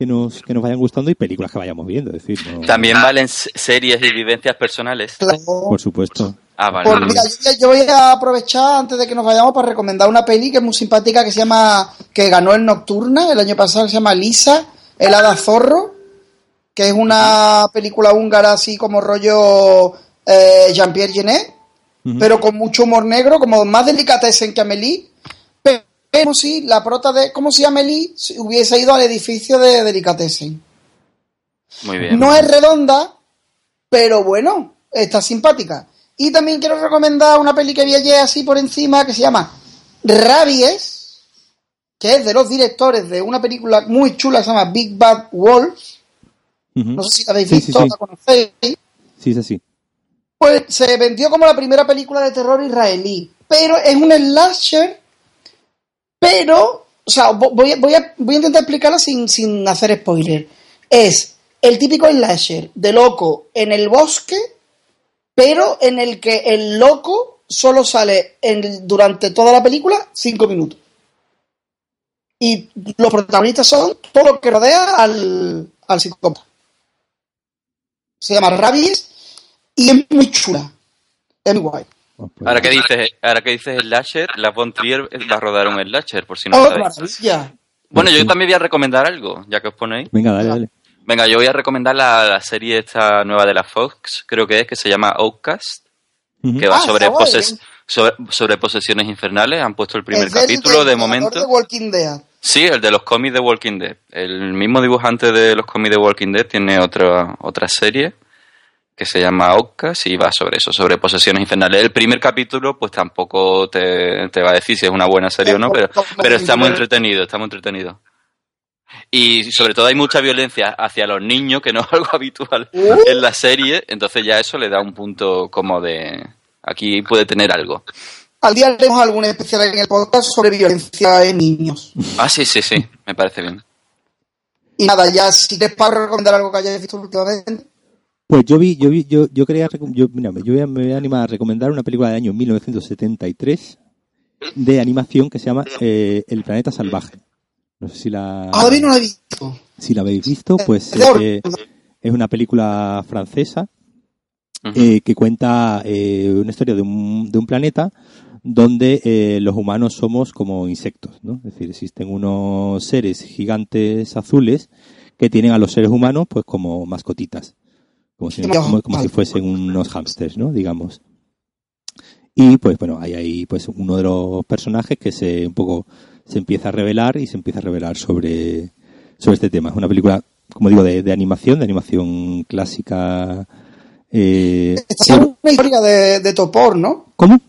que nos, que nos vayan gustando y películas que vayamos viendo. decir, También valen series y vivencias personales. Por supuesto. Ah, vale. Pues mira, yo, voy a aprovechar antes de que nos vayamos para recomendar una peli que es muy simpática que se llama, que ganó el Nocturna el año pasado, se llama Lisa, el hada zorro, que es una película húngara así como rollo eh, Jean-Pierre Genet, pero con mucho humor negro, como más delicatessen que Amélie, como si la prota de, ¿cómo se llama Eli? Hubiese ido al edificio de Delicatessen. Muy bien. No es redonda, pero bueno, está simpática. Y también quiero recomendar una peli que vi ayer así por encima que se llama Rabies, que es de los directores de una película muy chula que se llama Big Bad Wolf. No sé si la habéis visto, la conocéis. Sí, sí, sí. Pues se vendió como la primera película de terror israelí, pero es un slasher pero, o sea, voy, voy, a, voy a intentar explicarlo sin, sin hacer spoiler. Es el típico slasher de loco en el bosque, pero en el que el loco solo sale durante toda la película cinco minutos. Y los protagonistas son todo lo que rodea al, al psicópata. Se llama Rabies y es muy chula. Es muy guay. Oh, pues ahora que dices, ahora que dices Slasher, la Von Trier va a rodar un Slasher, por si no oh, maravilla. Bueno, yo también voy a recomendar algo, ya que os ponéis. Venga, dale, dale. Venga, yo voy a recomendar la, serie esta nueva de la Fox, creo que es, que se llama Outcast, que va ah, sobre, sobre, posesiones infernales. Han puesto el primer capítulo de, momento. Sí, el de los cómics de Walking Dead. El mismo dibujante de los cómics de Walking Dead tiene otra, otra serie que se llama Outcast y va sobre eso, sobre posesiones infernales. El primer capítulo, pues tampoco te, te va a decir si es una buena serie o no, pero, pero está muy entretenido, está muy entretenido. Y sobre todo hay mucha violencia hacia los niños, que no es algo habitual en la serie, entonces ya eso le da un punto como de... Aquí puede tener algo. Al día haremos algún especial en el podcast sobre violencia en niños. Ah, sí, sí, sí, me parece bien. Y nada, ya si te para recomendar algo que hayas visto últimamente. Pues yo vi, yo vi, yo, yo quería, yo, mira, yo me voy a animar a recomendar una película del año 1973 de animación que se llama eh, El planeta salvaje. No sé si la. Ah, no la he visto. Si la habéis visto, pues eh, es una película francesa eh, que cuenta eh, una historia de un, de un planeta donde los humanos somos como insectos, ¿no? Es decir, existen unos seres gigantes azules que tienen a los seres humanos pues como mascotitas, como si, como, si fuesen unos hámsters, ¿no? Digamos. Y pues bueno, hay ahí pues uno de los personajes que se un poco se empieza a revelar y se empieza a revelar sobre, sobre este tema. Es una película, como digo, de, animación, de animación clásica. Eh, es una historia de, Topor, ¿no? ¿Cómo?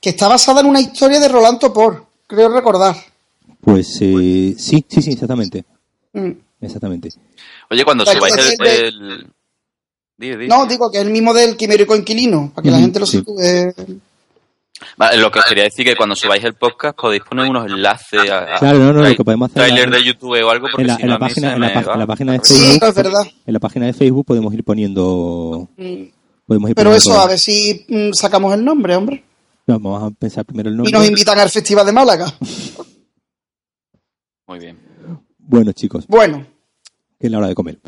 Que está basada en una historia de Roland Topor, creo recordar. Pues eh, sí, sí, sí, exactamente. Mm. Exactamente. Oye, cuando subáis el... No, digo que es el mismo del quimérico inquilino, para que la gente lo sí. lo que os quería decir que cuando subáis el podcast podéis poner unos enlaces a, claro, no, no, lo que podemos hacer trailer de YouTube o algo porque en la, si no página, en, la, página de Facebook, es verdad. en la página de Facebook podemos ir poniendo podemos ir pero eso a ver si mm, sacamos el nombre hombre. Vamos a pensar primero el nombre. y nos invitan al festival de Málaga. Muy bien. Bueno chicos. Bueno. Que es la hora de comer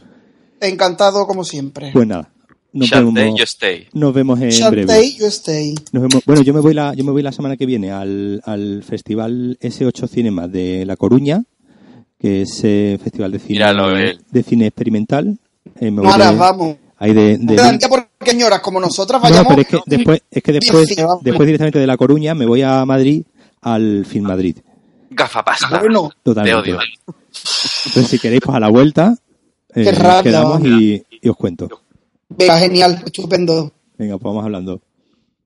encantado como siempre pues nada nos vemos, you stay. Nos vemos en breve. You stay. Nos vemos, bueno, yo me voy la, yo me voy la semana que viene al, al Festival S8 Cinema de La Coruña, que es eh, festival de cine de cine experimental. Eh, Ahora vamos. Ahí de, de, porque señoras como nosotras vayamos. No, pero es que después, es que después, después directamente de La Coruña me voy a Madrid al Film Madrid. Gafapasta. Bueno, totalmente. Entonces, si queréis, pues a la vuelta, eh, quedamos y, y os cuento. Venga, genial, estupendo. Venga, pues vamos hablando.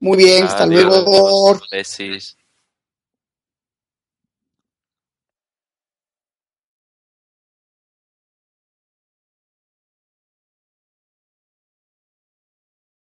Muy bien, hasta luego. Besis.